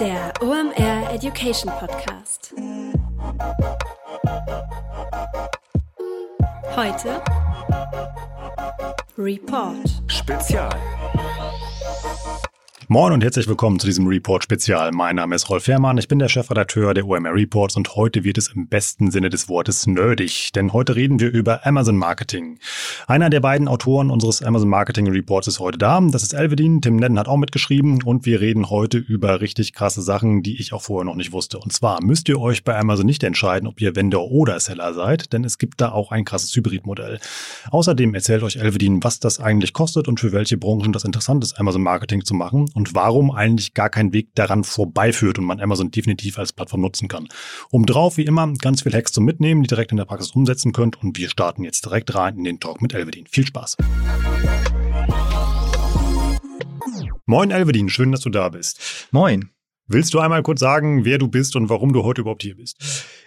Der OMR Education Podcast. Heute Report. Spezial. Moin und herzlich willkommen zu diesem Report-Spezial. Mein Name ist Rolf Herrmann, ich bin der Chefredakteur der OMR Reports und heute wird es im besten Sinne des Wortes nerdig, denn heute reden wir über Amazon Marketing. Einer der beiden Autoren unseres Amazon Marketing Reports ist heute da, das ist Elvedin, Tim Nedden hat auch mitgeschrieben und wir reden heute über richtig krasse Sachen, die ich auch vorher noch nicht wusste. Und zwar müsst ihr euch bei Amazon nicht entscheiden, ob ihr Vendor oder Seller seid, denn es gibt da auch ein krasses Hybridmodell. Außerdem erzählt euch Elvedin, was das eigentlich kostet und für welche Branchen das interessant ist, Amazon Marketing zu machen und warum eigentlich gar kein Weg daran vorbeiführt und man Amazon definitiv als Plattform nutzen kann. Um drauf, wie immer, ganz viel Hacks zum Mitnehmen, die direkt in der Praxis umsetzen könnt und wir starten jetzt direkt rein in den Talk mit Elvedin. Viel Spaß! Moin Elvedin, schön, dass du da bist. Moin. Willst du einmal kurz sagen, wer du bist und warum du heute überhaupt hier bist?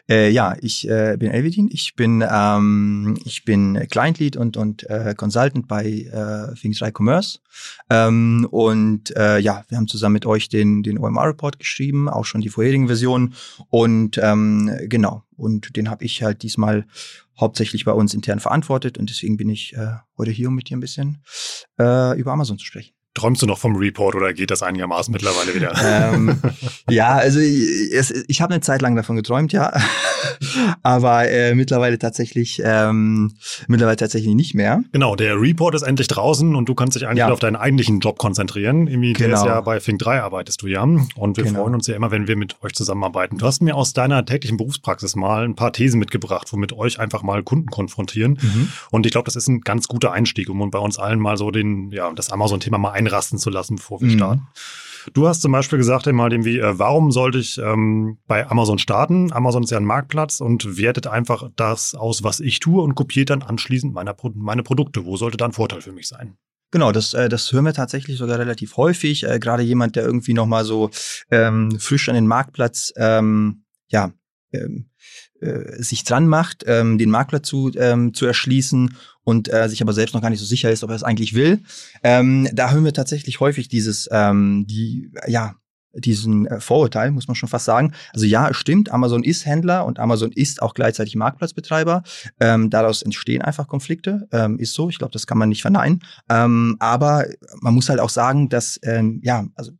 Äh, ja, ich äh, bin Elvedin. Ich bin ähm, ich bin Client Lead und und äh, Consultant bei äh, Things 3 Commerce. Ähm, und äh, ja, wir haben zusammen mit euch den den OMR Report geschrieben, auch schon die vorherigen Versionen. Und ähm, genau. Und den habe ich halt diesmal hauptsächlich bei uns intern verantwortet und deswegen bin ich äh, heute hier, um mit dir ein bisschen äh, über Amazon zu sprechen. Träumst du noch vom Report oder geht das einigermaßen mittlerweile wieder? ähm, ja, also ich, ich habe eine Zeit lang davon geträumt, ja, aber äh, mittlerweile tatsächlich ähm, mittlerweile tatsächlich nicht mehr. Genau, der Report ist endlich draußen und du kannst dich eigentlich ja. auf deinen eigentlichen Job konzentrieren. Irgendwie, genau. ist ja bei Fink 3 arbeitest du ja und wir genau. freuen uns ja immer, wenn wir mit euch zusammenarbeiten. Du hast mir aus deiner täglichen Berufspraxis mal ein paar Thesen mitgebracht, womit euch einfach mal Kunden konfrontieren mhm. und ich glaube, das ist ein ganz guter Einstieg, um bei uns allen mal so den ja das Amazon-Thema mal einrasten zu lassen, bevor wir mhm. starten. Du hast zum Beispiel gesagt einmal irgendwie, äh, warum sollte ich ähm, bei Amazon starten? Amazon ist ja ein Marktplatz und wertet einfach das aus, was ich tue und kopiert dann anschließend meine, meine Produkte. Wo sollte da ein Vorteil für mich sein? Genau, das, äh, das hören wir tatsächlich sogar relativ häufig. Äh, Gerade jemand, der irgendwie noch mal so ähm, frisch an den Marktplatz ähm, ja, ähm, äh, sich dran macht, ähm, den Makler zu, ähm, zu erschließen und äh, sich aber selbst noch gar nicht so sicher ist, ob er es eigentlich will. Ähm, da hören wir tatsächlich häufig dieses, ähm, die, ja, diesen äh, Vorurteil, muss man schon fast sagen. Also ja, es stimmt, Amazon ist Händler und Amazon ist auch gleichzeitig Marktplatzbetreiber. Ähm, daraus entstehen einfach Konflikte, ähm, ist so. Ich glaube, das kann man nicht verneinen. Ähm, aber man muss halt auch sagen, dass ähm, ja, also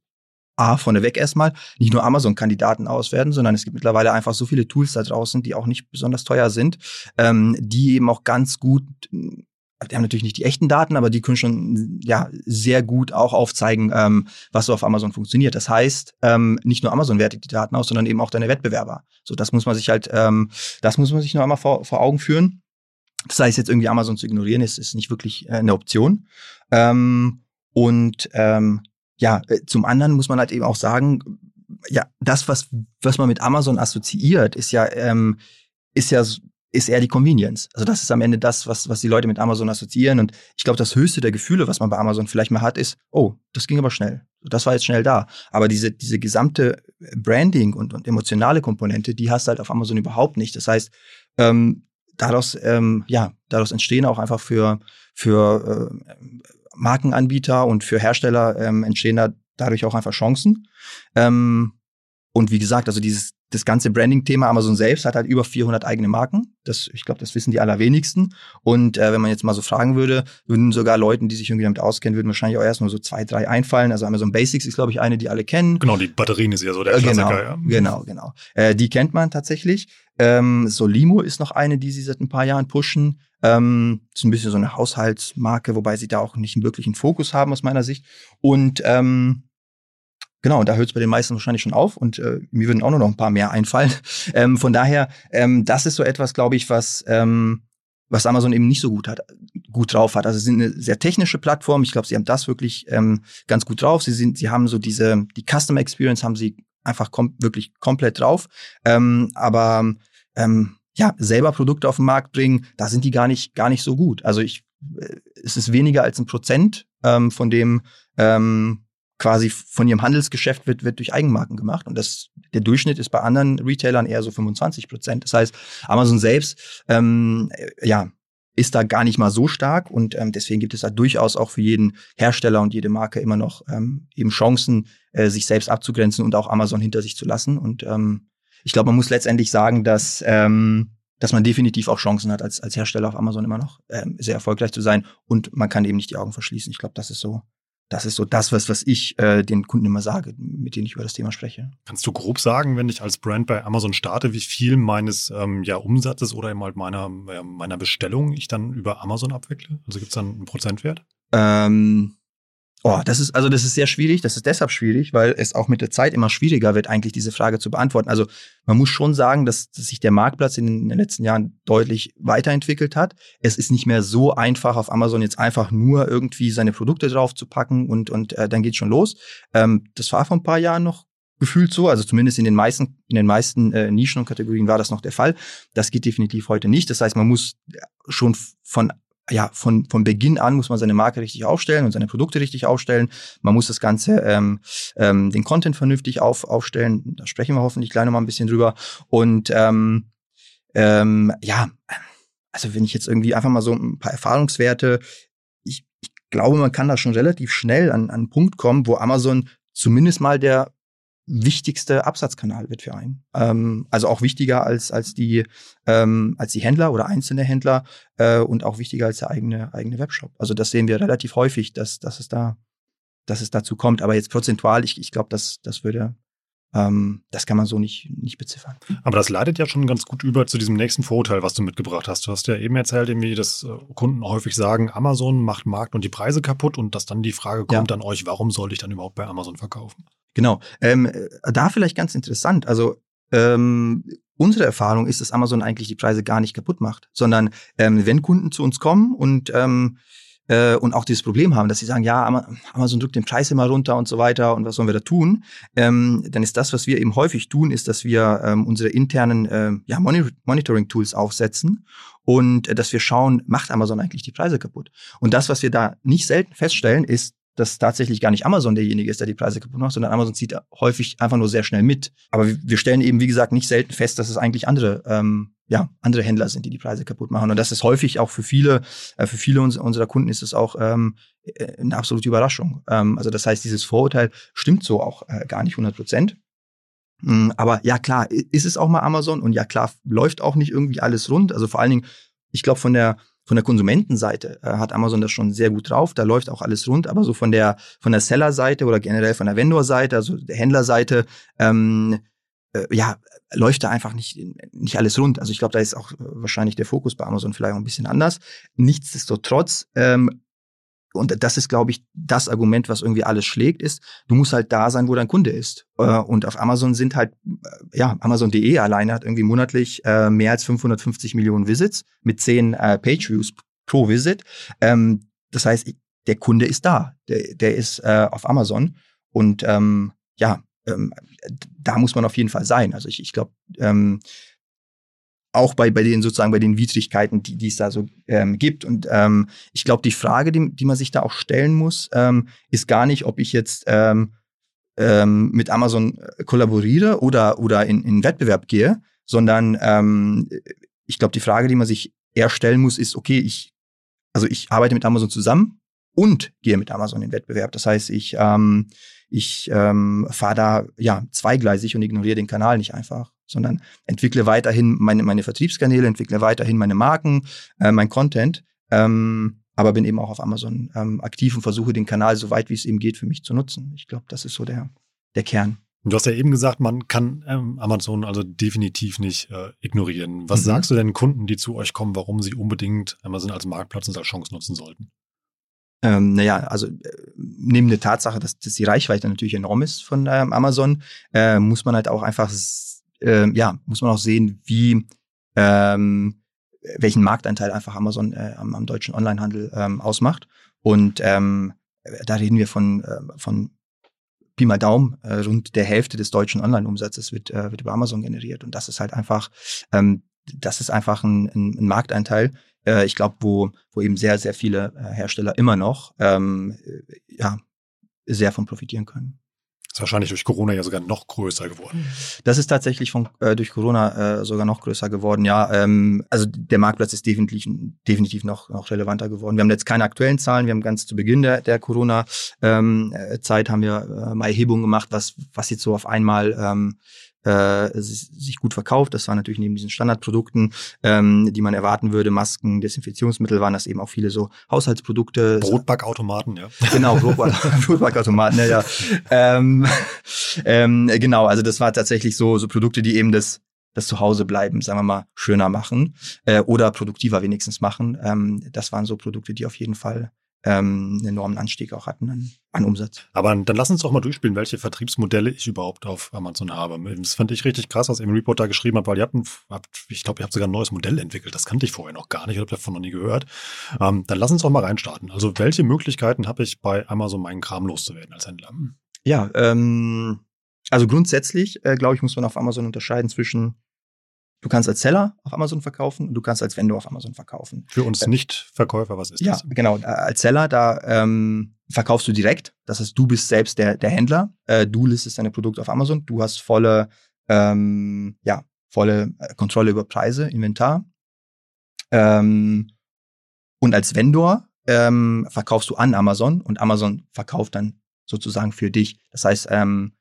A, vorneweg erstmal, nicht nur Amazon-Kandidaten auswerten, sondern es gibt mittlerweile einfach so viele Tools da draußen, die auch nicht besonders teuer sind, ähm, die eben auch ganz gut die haben natürlich nicht die echten Daten, aber die können schon ja sehr gut auch aufzeigen, ähm, was so auf Amazon funktioniert. Das heißt, ähm, nicht nur Amazon wertet die Daten aus, sondern eben auch deine Wettbewerber. So, das muss man sich halt, ähm, das muss man sich noch einmal vor, vor Augen führen. Das heißt, jetzt irgendwie Amazon zu ignorieren, ist, ist nicht wirklich äh, eine Option. Ähm, und ähm, ja, äh, zum anderen muss man halt eben auch sagen, ja, das, was, was man mit Amazon assoziiert, ist ja, ähm, ist ja, ist eher die Convenience. Also das ist am Ende das, was, was die Leute mit Amazon assoziieren. Und ich glaube, das höchste der Gefühle, was man bei Amazon vielleicht mal hat, ist, oh, das ging aber schnell. Das war jetzt schnell da. Aber diese, diese gesamte Branding und, und emotionale Komponente, die hast du halt auf Amazon überhaupt nicht. Das heißt, ähm, daraus, ähm, ja, daraus entstehen auch einfach für, für äh, Markenanbieter und für Hersteller ähm, entstehen da dadurch auch einfach Chancen. Ähm, und wie gesagt, also dieses das ganze Branding-Thema Amazon selbst hat halt über 400 eigene Marken. Das, ich glaube, das wissen die allerwenigsten. Und äh, wenn man jetzt mal so fragen würde, würden sogar Leuten, die sich irgendwie damit auskennen, würden wahrscheinlich auch erst nur so zwei, drei einfallen. Also Amazon Basics ist, glaube ich, eine, die alle kennen. Genau, die Batterien ist ja so der äh, Klassiker. Genau, ja. genau, genau. Äh, die kennt man tatsächlich. Ähm, Solimo ist noch eine, die sie seit ein paar Jahren pushen. Ähm, ist ein bisschen so eine Haushaltsmarke, wobei sie da auch nicht einen wirklichen Fokus haben aus meiner Sicht. Und ähm, Genau, da hört es bei den meisten wahrscheinlich schon auf und äh, mir würden auch nur noch ein paar mehr einfallen. Ähm, von daher, ähm, das ist so etwas, glaube ich, was, ähm, was Amazon eben nicht so gut hat, gut drauf hat. Also sie sind eine sehr technische Plattform. Ich glaube, sie haben das wirklich ähm, ganz gut drauf. Sie sind, sie haben so diese, die Customer Experience haben sie einfach kom wirklich komplett drauf. Ähm, aber ähm, ja, selber Produkte auf den Markt bringen, da sind die gar nicht, gar nicht so gut. Also ich, äh, es ist weniger als ein Prozent ähm, von dem, ähm, quasi von ihrem Handelsgeschäft wird, wird durch Eigenmarken gemacht. Und das, der Durchschnitt ist bei anderen Retailern eher so 25 Prozent. Das heißt, Amazon selbst, ähm, ja, ist da gar nicht mal so stark und ähm, deswegen gibt es da durchaus auch für jeden Hersteller und jede Marke immer noch ähm, eben Chancen, äh, sich selbst abzugrenzen und auch Amazon hinter sich zu lassen. Und ähm, ich glaube, man muss letztendlich sagen, dass ähm, dass man definitiv auch Chancen hat, als, als Hersteller auf Amazon immer noch ähm, sehr erfolgreich zu sein und man kann eben nicht die Augen verschließen. Ich glaube, das ist so das ist so das, was, was ich äh, den Kunden immer sage, mit denen ich über das Thema spreche. Kannst du grob sagen, wenn ich als Brand bei Amazon starte, wie viel meines ähm, ja, Umsatzes oder eben halt meiner, meiner Bestellung ich dann über Amazon abwickle? Also gibt es dann einen Prozentwert? Ähm, Oh, das ist, also das ist sehr schwierig. Das ist deshalb schwierig, weil es auch mit der Zeit immer schwieriger wird, eigentlich diese Frage zu beantworten. Also man muss schon sagen, dass, dass sich der Marktplatz in den letzten Jahren deutlich weiterentwickelt hat. Es ist nicht mehr so einfach, auf Amazon jetzt einfach nur irgendwie seine Produkte drauf zu packen und, und äh, dann geht's schon los. Ähm, das war vor ein paar Jahren noch gefühlt so, also zumindest in den meisten, in den meisten äh, Nischen und Kategorien war das noch der Fall. Das geht definitiv heute nicht. Das heißt, man muss schon von ja, von, von Beginn an muss man seine Marke richtig aufstellen und seine Produkte richtig aufstellen. Man muss das Ganze, ähm, ähm, den Content vernünftig auf, aufstellen. Da sprechen wir hoffentlich gleich nochmal ein bisschen drüber. Und ähm, ähm, ja, also wenn ich jetzt irgendwie einfach mal so ein paar Erfahrungswerte, ich, ich glaube, man kann da schon relativ schnell an, an einen Punkt kommen, wo Amazon zumindest mal der wichtigste Absatzkanal wird für einen. Ähm, also auch wichtiger als, als, die, ähm, als die Händler oder einzelne Händler äh, und auch wichtiger als der eigene, eigene Webshop. Also das sehen wir relativ häufig, dass, dass, es, da, dass es dazu kommt. Aber jetzt prozentual, ich, ich glaube, das, das würde ähm, das kann man so nicht, nicht beziffern. Aber das leitet ja schon ganz gut über zu diesem nächsten Vorurteil, was du mitgebracht hast. Du hast ja eben erzählt, irgendwie, dass äh, Kunden häufig sagen, Amazon macht Markt und die Preise kaputt und dass dann die Frage kommt ja. an euch, warum soll ich dann überhaupt bei Amazon verkaufen? Genau. Ähm, äh, da vielleicht ganz interessant. Also ähm, unsere Erfahrung ist, dass Amazon eigentlich die Preise gar nicht kaputt macht, sondern ähm, wenn Kunden zu uns kommen und ähm, äh, und auch dieses Problem haben, dass sie sagen, ja, Amazon drückt den Preis immer runter und so weiter und was sollen wir da tun? Ähm, dann ist das, was wir eben häufig tun, ist, dass wir ähm, unsere internen äh, ja, Monitoring-Tools aufsetzen und äh, dass wir schauen, macht Amazon eigentlich die Preise kaputt? Und das, was wir da nicht selten feststellen, ist, dass tatsächlich gar nicht Amazon derjenige ist, der die Preise kaputt macht, sondern Amazon zieht häufig einfach nur sehr schnell mit. Aber wir stellen eben, wie gesagt, nicht selten fest, dass es eigentlich andere, ähm, ja, andere Händler sind, die die Preise kaputt machen. Und das ist häufig auch für viele, äh, für viele uns, unserer Kunden ist es auch ähm, äh, eine absolute Überraschung. Ähm, also das heißt, dieses Vorurteil stimmt so auch äh, gar nicht 100 Prozent. Mm, aber ja, klar, ist es auch mal Amazon und ja, klar, läuft auch nicht irgendwie alles rund. Also vor allen Dingen, ich glaube, von der, von der Konsumentenseite äh, hat Amazon das schon sehr gut drauf. Da läuft auch alles rund. Aber so von der von der Seller-Seite oder generell von der Vendor-Seite, also der Händlerseite, ähm, äh, ja, läuft da einfach nicht, nicht alles rund. Also ich glaube, da ist auch wahrscheinlich der Fokus bei Amazon vielleicht auch ein bisschen anders. Nichtsdestotrotz ähm, und das ist, glaube ich, das Argument, was irgendwie alles schlägt, ist, du musst halt da sein, wo dein Kunde ist. Äh, und auf Amazon sind halt, äh, ja, Amazon.de alleine hat irgendwie monatlich äh, mehr als 550 Millionen Visits mit 10 Page-Views pro Visit. Ähm, das heißt, der Kunde ist da, der, der ist auf Amazon. Und ähm, ja, ähm, da muss man auf jeden Fall sein. Also ich, ich glaube, auch bei, bei den sozusagen bei den Widrigkeiten, die, die es da so ähm, gibt. Und ähm, ich glaube, die Frage, die, die man sich da auch stellen muss, ähm, ist gar nicht, ob ich jetzt ähm, ähm, mit Amazon äh, kollaboriere oder, oder in, in Wettbewerb gehe, sondern ähm, ich glaube, die Frage, die man sich eher stellen muss, ist, okay, ich, also ich arbeite mit Amazon zusammen und gehe mit Amazon in Wettbewerb. Das heißt, ich, ähm, ich ähm, fahre da ja zweigleisig und ignoriere den Kanal nicht einfach sondern entwickle weiterhin meine, meine Vertriebskanäle, entwickle weiterhin meine Marken, äh, mein Content, ähm, aber bin eben auch auf Amazon ähm, aktiv und versuche den Kanal so weit wie es eben geht für mich zu nutzen. Ich glaube, das ist so der, der Kern. Du hast ja eben gesagt, man kann ähm, Amazon also definitiv nicht äh, ignorieren. Was mhm. sagst du denn Kunden, die zu euch kommen, warum sie unbedingt Amazon als Marktplatz und als Chance nutzen sollten? Ähm, naja, also äh, neben der Tatsache, dass, dass die Reichweite natürlich enorm ist von ähm, Amazon, äh, muss man halt auch einfach äh, ja, muss man auch sehen, wie ähm, welchen Marktanteil einfach Amazon äh, am, am deutschen Onlinehandel ähm, ausmacht. Und ähm, da reden wir von, äh, von Pi mal Daumen, äh, rund der Hälfte des deutschen Online-Umsatzes wird, wird über Amazon generiert. Und das ist halt einfach, ähm, das ist einfach ein, ein, ein Marktanteil, äh, ich glaube, wo, wo eben sehr, sehr viele äh, Hersteller immer noch ähm, ja, sehr von profitieren können. ist wahrscheinlich durch Corona ja sogar noch größer geworden. Das ist tatsächlich von, äh, durch Corona äh, sogar noch größer geworden, ja. Ähm, also der Marktplatz ist definitiv, definitiv noch, noch relevanter geworden. Wir haben jetzt keine aktuellen Zahlen, wir haben ganz zu Beginn der, der Corona-Zeit ähm, Zeit haben wir äh, mal Erhebungen gemacht, was, was jetzt so auf einmal ähm, äh, sich gut verkauft. Das war natürlich neben diesen Standardprodukten, ähm, die man erwarten würde, Masken, Desinfektionsmittel, waren das eben auch viele so Haushaltsprodukte. Brotbackautomaten, ja. Genau, Brotbackautomaten, ja, ja. ähm, ähm, genau, also das war tatsächlich so, so Produkte, die eben das das Zuhausebleiben, sagen wir mal, schöner machen äh, oder produktiver wenigstens machen. Ähm, das waren so Produkte, die auf jeden Fall ähm, einen enormen Anstieg auch hatten an, an, Umsatz. Aber dann lass uns doch mal durchspielen, welche Vertriebsmodelle ich überhaupt auf Amazon habe. Das fand ich richtig krass, was ihr im Report da geschrieben habt, weil ihr habt, ein, habt ich glaube, ihr habt sogar ein neues Modell entwickelt. Das kannte ich vorher noch gar nicht, ich habe davon noch nie gehört. Ähm, dann lass uns doch mal reinstarten. Also welche Möglichkeiten habe ich bei Amazon meinen Kram loszuwerden als Händler? Ja, ähm, also grundsätzlich, äh, glaube ich, muss man auf Amazon unterscheiden zwischen Du kannst als Seller auf Amazon verkaufen und du kannst als Vendor auf Amazon verkaufen. Für uns äh, Nicht-Verkäufer, was ist ja, das? Ja, genau. Äh, als Seller, da ähm, verkaufst du direkt. Das heißt, du bist selbst der, der Händler. Äh, du listest deine Produkte auf Amazon. Du hast volle, ähm, ja, volle äh, Kontrolle über Preise, Inventar. Ähm, und als Vendor ähm, verkaufst du an Amazon und Amazon verkauft dann sozusagen für dich. Das heißt, ähm,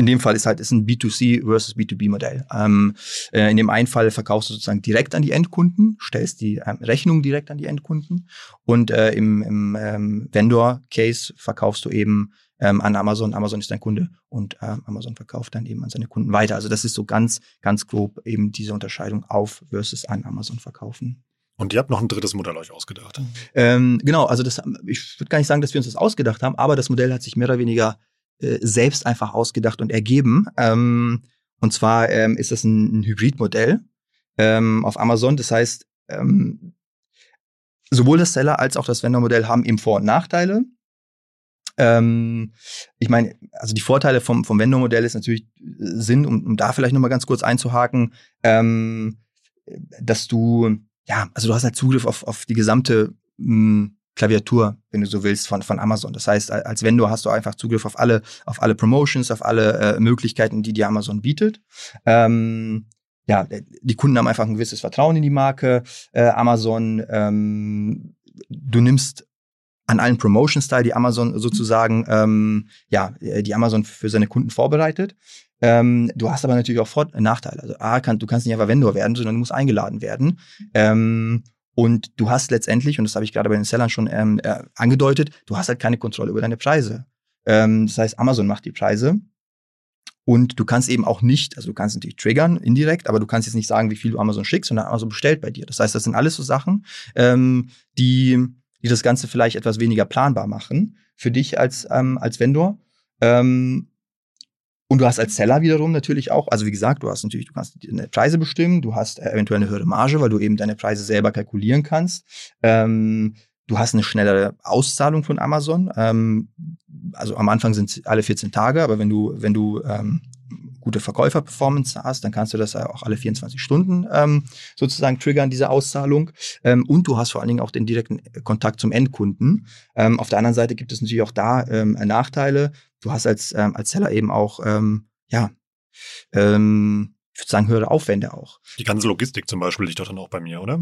in dem Fall ist halt ist ein B2C versus B2B-Modell. Ähm, äh, in dem einen Fall verkaufst du sozusagen direkt an die Endkunden, stellst die ähm, Rechnung direkt an die Endkunden und äh, im, im ähm, Vendor-Case verkaufst du eben ähm, an Amazon. Amazon ist dein Kunde und äh, Amazon verkauft dann eben an seine Kunden weiter. Also das ist so ganz, ganz grob eben diese Unterscheidung auf versus an Amazon verkaufen. Und ihr habt noch ein drittes Modell euch ausgedacht. Ähm, genau, also das, ich würde gar nicht sagen, dass wir uns das ausgedacht haben, aber das Modell hat sich mehr oder weniger äh, selbst einfach ausgedacht und ergeben. Ähm, und zwar ähm, ist das ein, ein Hybridmodell ähm, auf Amazon. Das heißt, ähm, sowohl das Seller als auch das Vendor-Modell haben eben Vor- und Nachteile. Ähm, ich meine, also die Vorteile vom, vom Vendor-Modell ist natürlich äh, Sinn, um, um da vielleicht nochmal ganz kurz einzuhaken, ähm, dass du, ja, also du hast halt Zugriff auf, auf die gesamte mh, hm, Klaviatur, wenn du so willst, von, von Amazon. Das heißt, als Vendor hast du einfach Zugriff auf alle, auf alle Promotions, auf alle äh, Möglichkeiten, die dir Amazon bietet. Ähm, ja, die Kunden haben einfach ein gewisses Vertrauen in die Marke äh, Amazon. Ähm, du nimmst an allen Promotions teil, die Amazon sozusagen, ähm, ja, die Amazon für seine Kunden vorbereitet. Ähm, du hast aber natürlich auch Vor Nachteile. Also A, kann, du kannst nicht einfach Vendor werden, sondern du musst eingeladen werden. Ähm, und du hast letztendlich, und das habe ich gerade bei den Sellern schon ähm, äh, angedeutet, du hast halt keine Kontrolle über deine Preise. Ähm, das heißt, Amazon macht die Preise. Und du kannst eben auch nicht, also du kannst natürlich triggern indirekt, aber du kannst jetzt nicht sagen, wie viel du Amazon schickst, sondern Amazon bestellt bei dir. Das heißt, das sind alles so Sachen, ähm, die, die das Ganze vielleicht etwas weniger planbar machen für dich als, ähm, als Vendor. Ähm, und du hast als Seller wiederum natürlich auch, also wie gesagt, du hast natürlich, du kannst deine Preise bestimmen, du hast eventuell eine höhere Marge, weil du eben deine Preise selber kalkulieren kannst. Ähm, du hast eine schnellere Auszahlung von Amazon. Ähm, also am Anfang sind es alle 14 Tage, aber wenn du, wenn du ähm, gute Verkäuferperformance hast, dann kannst du das auch alle 24 Stunden ähm, sozusagen triggern, diese Auszahlung. Ähm, und du hast vor allen Dingen auch den direkten Kontakt zum Endkunden. Ähm, auf der anderen Seite gibt es natürlich auch da Nachteile du hast als, ähm, als Seller eben auch, ähm, ja, ähm, ich würde sagen, höhere Aufwände auch. Die ganze Logistik zum Beispiel liegt doch dann auch bei mir, oder?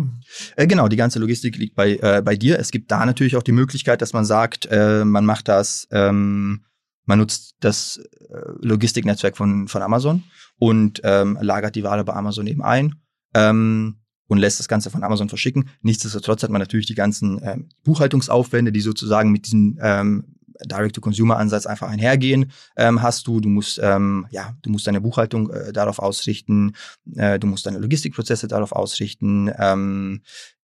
Äh, genau, die ganze Logistik liegt bei, äh, bei dir. Es gibt da natürlich auch die Möglichkeit, dass man sagt, äh, man macht das, ähm, man nutzt das äh, Logistiknetzwerk von, von Amazon und ähm, lagert die Ware bei Amazon eben ein. Ähm, und lässt das Ganze von Amazon verschicken. Nichtsdestotrotz hat man natürlich die ganzen ähm, Buchhaltungsaufwände, die sozusagen mit diesem ähm, Direct-to-Consumer-Ansatz einfach einhergehen, ähm, hast du. Du musst, ähm, ja, du musst deine Buchhaltung äh, darauf ausrichten, äh, du musst deine Logistikprozesse darauf ausrichten. Ähm,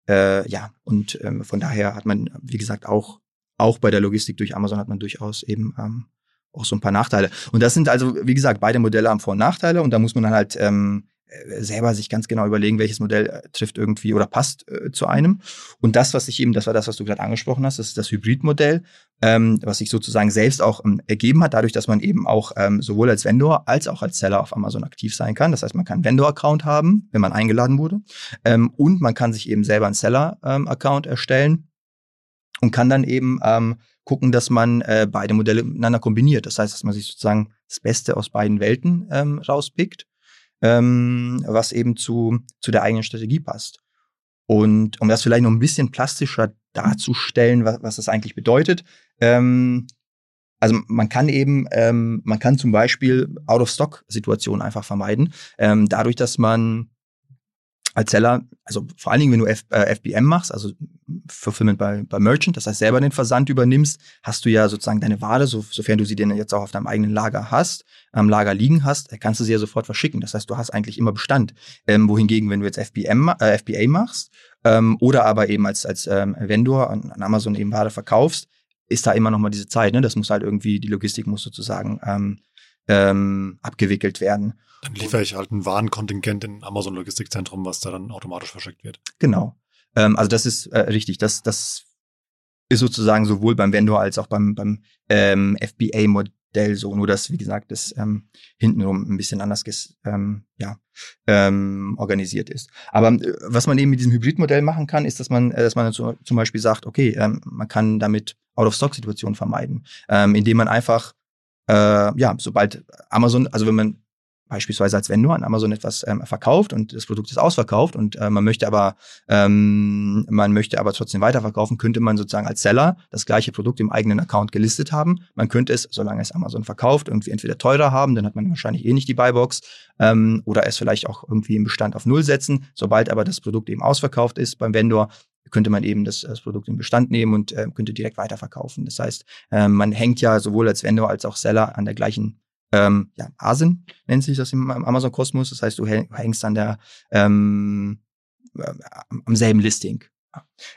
äh, ja, und ähm, von daher hat man, wie gesagt, auch, auch bei der Logistik durch Amazon hat man durchaus eben ähm, auch so ein paar Nachteile. Und das sind also, wie gesagt, beide Modelle haben Vor- und Nachteile und da muss man dann halt ähm, äh, selber sich ganz genau überlegen, welches Modell äh, trifft irgendwie oder passt äh, zu einem. Und das, was ich eben, das war das, was du gerade angesprochen hast, das ist das Hybridmodell, ähm, was sich sozusagen selbst auch ähm, ergeben hat, dadurch, dass man eben auch ähm, sowohl als Vendor als auch als Seller auf Amazon aktiv sein kann. Das heißt, man kann einen Vendor-Account haben, wenn man eingeladen wurde, ähm, und man kann sich eben selber einen Seller-Account erstellen und kann dann eben ähm, gucken, dass man äh, beide Modelle miteinander kombiniert. Das heißt, dass man sich sozusagen das Beste aus beiden Welten ähm, rauspickt, ähm, was eben zu, zu der eigenen Strategie passt. Und um das vielleicht noch ein bisschen plastischer darzustellen, was, was das eigentlich bedeutet, ähm, also man kann eben, ähm, man kann zum Beispiel Out-of-Stock-Situationen einfach vermeiden, ähm, dadurch, dass man als Seller, also vor allen Dingen, wenn du F, äh, FBM machst, also Fulfillment bei, bei Merchant, das heißt selber den Versand übernimmst, hast du ja sozusagen deine Ware, so, sofern du sie denn jetzt auch auf deinem eigenen Lager hast, am Lager liegen hast, kannst du sie ja sofort verschicken. Das heißt, du hast eigentlich immer Bestand. Ähm, wohingegen, wenn du jetzt FBM, äh, FBA machst ähm, oder aber eben als, als ähm, Vendor an, an Amazon eben Ware verkaufst, ist da immer noch mal diese Zeit. Ne? Das muss halt irgendwie, die Logistik muss sozusagen ähm, ähm, abgewickelt werden. Dann liefere ich halt ein Warenkontingent in Amazon Logistikzentrum, was da dann automatisch verschickt wird. Genau. Ähm, also das ist äh, richtig. Das, das ist sozusagen sowohl beim Vendor als auch beim, beim ähm, FBA-Modell so. Nur dass, wie gesagt, das ähm, hintenrum ein bisschen anders ähm, ja, ähm, organisiert ist. Aber äh, was man eben mit diesem Hybridmodell machen kann, ist, dass man, äh, dass man so, zum Beispiel sagt, okay, ähm, man kann damit Out-of-Stock-Situationen vermeiden, ähm, indem man einfach äh, ja, sobald Amazon, also wenn man beispielsweise als Vendor an Amazon etwas ähm, verkauft und das Produkt ist ausverkauft und äh, man möchte aber ähm, man möchte aber trotzdem weiterverkaufen, könnte man sozusagen als Seller das gleiche Produkt im eigenen Account gelistet haben. Man könnte es, solange es Amazon verkauft, irgendwie entweder teurer haben, dann hat man wahrscheinlich eh nicht die Buybox, ähm, oder es vielleicht auch irgendwie im Bestand auf Null setzen. Sobald aber das Produkt eben ausverkauft ist beim Vendor, könnte man eben das, das Produkt in Bestand nehmen und äh, könnte direkt weiterverkaufen. Das heißt, äh, man hängt ja sowohl als Vendor als auch Seller an der gleichen ähm, ja, ASIN nennt sich das im Amazon-Kosmos. Das heißt, du hängst an der ähm, äh, am selben Listing.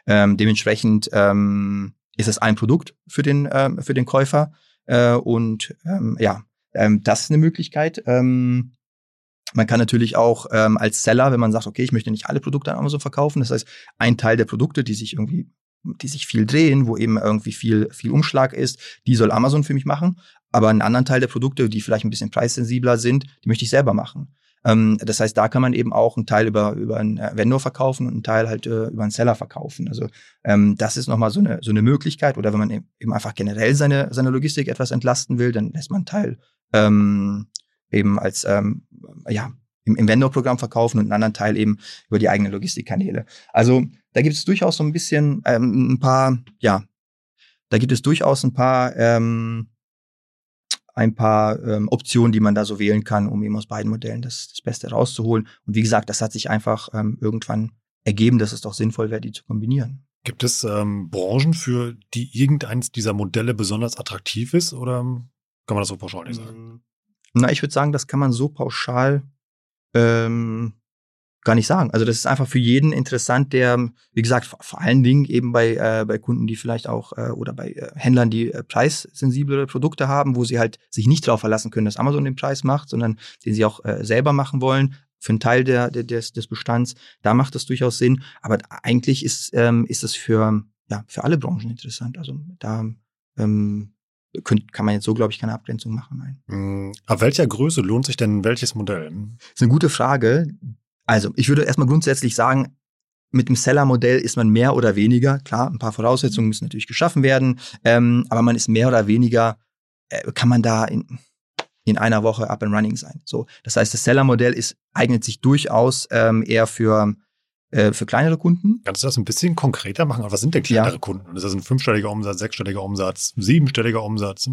Ähm, dementsprechend ähm, ist es ein Produkt für den ähm, für den Käufer äh, und ähm, ja, ähm, das ist eine Möglichkeit. Ähm, man kann natürlich auch ähm, als Seller, wenn man sagt, okay, ich möchte nicht alle Produkte an Amazon verkaufen, das heißt, ein Teil der Produkte, die sich irgendwie, die sich viel drehen, wo eben irgendwie viel, viel Umschlag ist, die soll Amazon für mich machen. Aber einen anderen Teil der Produkte, die vielleicht ein bisschen preissensibler sind, die möchte ich selber machen. Ähm, das heißt, da kann man eben auch einen Teil über, über einen äh, Vendor verkaufen und einen Teil halt äh, über einen Seller verkaufen. Also ähm, das ist nochmal so eine, so eine Möglichkeit. Oder wenn man eben einfach generell seine, seine Logistik etwas entlasten will, dann lässt man einen Teil ähm, eben als ähm, ja im, im Vendor-Programm verkaufen und einen anderen Teil eben über die eigenen Logistikkanäle. Also da gibt es durchaus so ein bisschen ähm, ein paar, ja, da gibt es durchaus ein paar ähm, ein paar ähm, Optionen, die man da so wählen kann, um eben aus beiden Modellen das, das Beste rauszuholen. Und wie gesagt, das hat sich einfach ähm, irgendwann ergeben, dass es doch sinnvoll wäre, die zu kombinieren. Gibt es ähm, Branchen, für die irgendeins dieser Modelle besonders attraktiv ist oder kann man das so pauschal nicht sagen? Mm. Na, ich würde sagen, das kann man so pauschal ähm, gar nicht sagen. Also das ist einfach für jeden interessant, der, wie gesagt, vor allen Dingen eben bei, äh, bei Kunden, die vielleicht auch äh, oder bei äh, Händlern, die äh, preissensiblere Produkte haben, wo sie halt sich nicht darauf verlassen können, dass Amazon den Preis macht, sondern den sie auch äh, selber machen wollen für einen Teil der, der, des, des Bestands. Da macht das durchaus Sinn. Aber eigentlich ist, ähm, ist das für, ja, für alle Branchen interessant. Also da ähm, könnt, kann man jetzt so, glaube ich, keine Abgrenzung machen. Nein. Mm, ab welcher Größe lohnt sich denn welches Modell? Das ist eine gute Frage. Also, ich würde erstmal grundsätzlich sagen, mit dem Seller-Modell ist man mehr oder weniger, klar, ein paar Voraussetzungen müssen natürlich geschaffen werden, ähm, aber man ist mehr oder weniger, äh, kann man da in, in einer Woche up and running sein. So, das heißt, das Seller-Modell ist eignet sich durchaus ähm, eher für äh, für kleinere Kunden. Kannst du das ein bisschen konkreter machen? Was sind denn kleinere ja. Kunden? Ist das ein fünfstelliger Umsatz, sechsstelliger Umsatz, siebenstelliger Umsatz?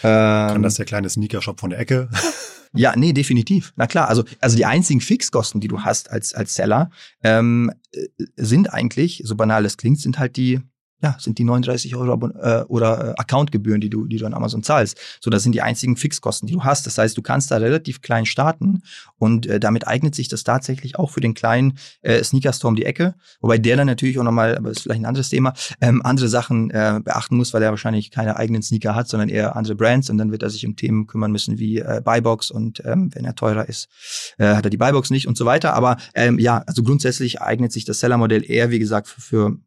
Hm. Ähm, Kann das der kleine Sneaker-Shop von der Ecke? Ja, nee, definitiv. Na klar, also, also die einzigen Fixkosten, die du hast als, als Seller, ähm, äh, sind eigentlich, so banal es klingt, sind halt die, ja, sind die 39 Euro äh, oder äh, Accountgebühren, die du, die du an Amazon zahlst. So, das sind die einzigen Fixkosten, die du hast. Das heißt, du kannst da relativ klein starten und äh, damit eignet sich das tatsächlich auch für den kleinen äh, Sneaker-Store um die Ecke, wobei der dann natürlich auch nochmal, aber das ist vielleicht ein anderes Thema, ähm, andere Sachen äh, beachten muss, weil er wahrscheinlich keine eigenen Sneaker hat, sondern eher andere Brands und dann wird er sich um Themen kümmern müssen wie äh, Buybox und ähm, wenn er teurer ist, äh, hat er die Buybox nicht und so weiter. Aber ähm, ja, also grundsätzlich eignet sich das Seller-Modell eher, wie gesagt, für, für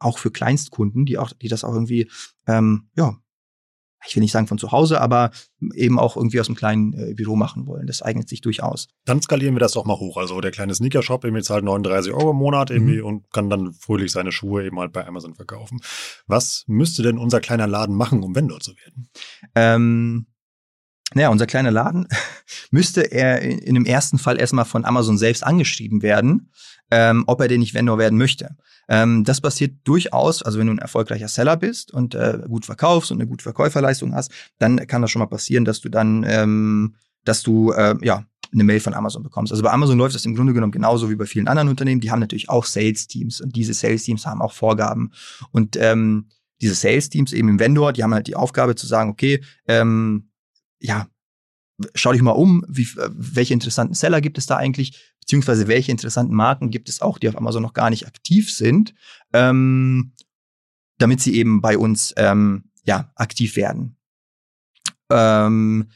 auch für Kleinstkunden, die auch, die das auch irgendwie, ähm, ja, ich will nicht sagen von zu Hause, aber eben auch irgendwie aus einem kleinen äh, Büro machen wollen. Das eignet sich durchaus. Dann skalieren wir das doch mal hoch. Also der kleine Sneaker-Shop irgendwie zahlt 39 Euro im Monat irgendwie mhm. und kann dann fröhlich seine Schuhe eben halt bei Amazon verkaufen. Was müsste denn unser kleiner Laden machen, um Vendor zu werden? Ähm, naja, unser kleiner Laden müsste er in, in dem ersten Fall erstmal von Amazon selbst angeschrieben werden, ähm, ob er denn nicht Vendor werden möchte. Ähm, das passiert durchaus, also wenn du ein erfolgreicher Seller bist und äh, gut verkaufst und eine gute Verkäuferleistung hast, dann kann das schon mal passieren, dass du dann, ähm, dass du äh, ja eine Mail von Amazon bekommst. Also bei Amazon läuft das im Grunde genommen genauso wie bei vielen anderen Unternehmen. Die haben natürlich auch Sales-Teams und diese Sales-Teams haben auch Vorgaben. Und ähm, diese Sales-Teams eben im Vendor, die haben halt die Aufgabe zu sagen, okay, ähm, ja, schau dich mal um, wie, welche interessanten Seller gibt es da eigentlich, beziehungsweise welche interessanten Marken gibt es auch, die auf Amazon noch gar nicht aktiv sind, ähm, damit sie eben bei uns ähm, ja aktiv werden. Ähm,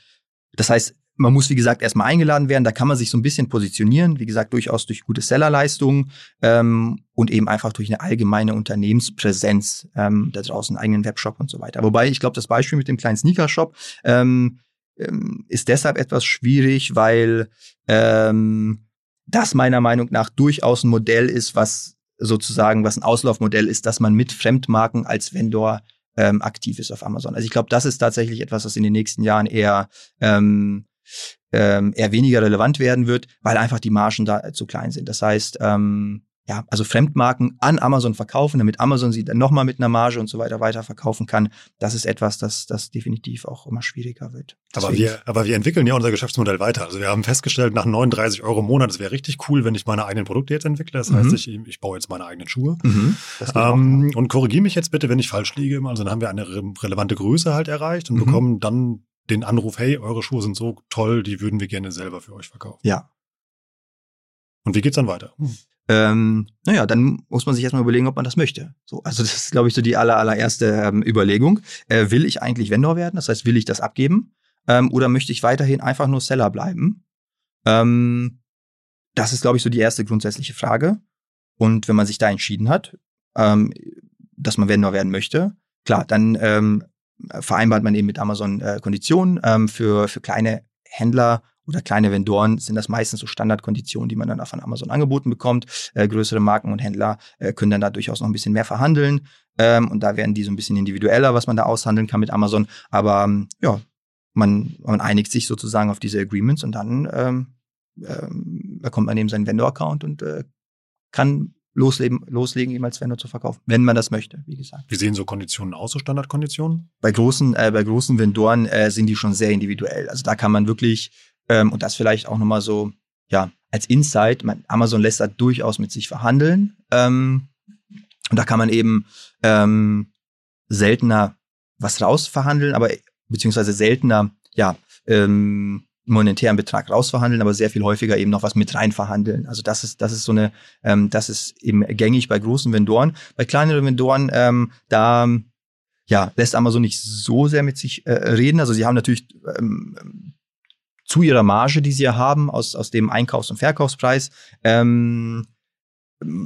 das heißt, man muss, wie gesagt, erstmal eingeladen werden. Da kann man sich so ein bisschen positionieren. Wie gesagt, durchaus durch gute Sellerleistungen ähm, und eben einfach durch eine allgemeine Unternehmenspräsenz ähm, da draußen, eigenen Webshop und so weiter. Wobei, ich glaube, das Beispiel mit dem kleinen Sneaker-Shop ähm, ähm, ist deshalb etwas schwierig, weil ähm, das meiner Meinung nach durchaus ein Modell ist, was sozusagen, was ein Auslaufmodell ist, dass man mit Fremdmarken als Vendor ähm, aktiv ist auf Amazon. Also ich glaube, das ist tatsächlich etwas, was in den nächsten Jahren eher ähm, ähm, eher weniger relevant werden wird, weil einfach die Margen da zu klein sind. Das heißt, ähm, ja, also Fremdmarken an Amazon verkaufen, damit Amazon sie dann nochmal mit einer Marge und so weiter weiter verkaufen kann. Das ist etwas, das, das definitiv auch immer schwieriger wird. aber wir, aber wir entwickeln ja unser Geschäftsmodell weiter. Also wir haben festgestellt, nach 39 Euro im Monat, es wäre richtig cool, wenn ich meine eigenen Produkte jetzt entwickle. Das mhm. heißt, ich, ich baue jetzt meine eigenen Schuhe. Mhm. Ähm, und korrigiere mich jetzt bitte, wenn ich falsch liege. Also dann haben wir eine re relevante Größe halt erreicht und mhm. bekommen dann den Anruf, hey, eure Schuhe sind so toll, die würden wir gerne selber für euch verkaufen. Ja. Und wie geht's dann weiter? Hm ähm, naja, dann muss man sich erstmal überlegen, ob man das möchte. So, also das ist, glaube ich, so die aller, allererste ähm, Überlegung. Äh, will ich eigentlich Vendor werden? Das heißt, will ich das abgeben? Ähm, oder möchte ich weiterhin einfach nur Seller bleiben? Ähm, das ist, glaube ich, so die erste grundsätzliche Frage. Und wenn man sich da entschieden hat, ähm, dass man Vendor werden möchte, klar, dann ähm, vereinbart man eben mit Amazon äh, Konditionen ähm, für, für kleine Händler oder kleine Vendoren sind das meistens so Standardkonditionen, die man dann auch von Amazon angeboten bekommt. Äh, größere Marken und Händler äh, können dann da durchaus noch ein bisschen mehr verhandeln. Ähm, und da werden die so ein bisschen individueller, was man da aushandeln kann mit Amazon. Aber ähm, ja, man, man einigt sich sozusagen auf diese Agreements und dann ähm, ähm, bekommt man eben seinen Vendor-Account und äh, kann loslegen, loslegen, ihm als Vendor zu verkaufen, wenn man das möchte, wie gesagt. Wie sehen so Konditionen aus, so Standardkonditionen? Bei großen, äh, bei großen Vendoren äh, sind die schon sehr individuell. Also da kann man wirklich ähm, und das vielleicht auch nochmal so, ja, als Insight. Amazon lässt da durchaus mit sich verhandeln. Ähm, und da kann man eben ähm, seltener was rausverhandeln, aber beziehungsweise seltener, ja, ähm, monetären Betrag rausverhandeln, aber sehr viel häufiger eben noch was mit rein verhandeln. Also das ist, das ist so eine, ähm, das ist eben gängig bei großen Vendoren. Bei kleineren Vendoren, ähm, da ja, lässt Amazon nicht so sehr mit sich äh, reden. Also sie haben natürlich ähm, zu ihrer Marge, die sie ja haben, aus, aus dem Einkaufs- und Verkaufspreis, ähm,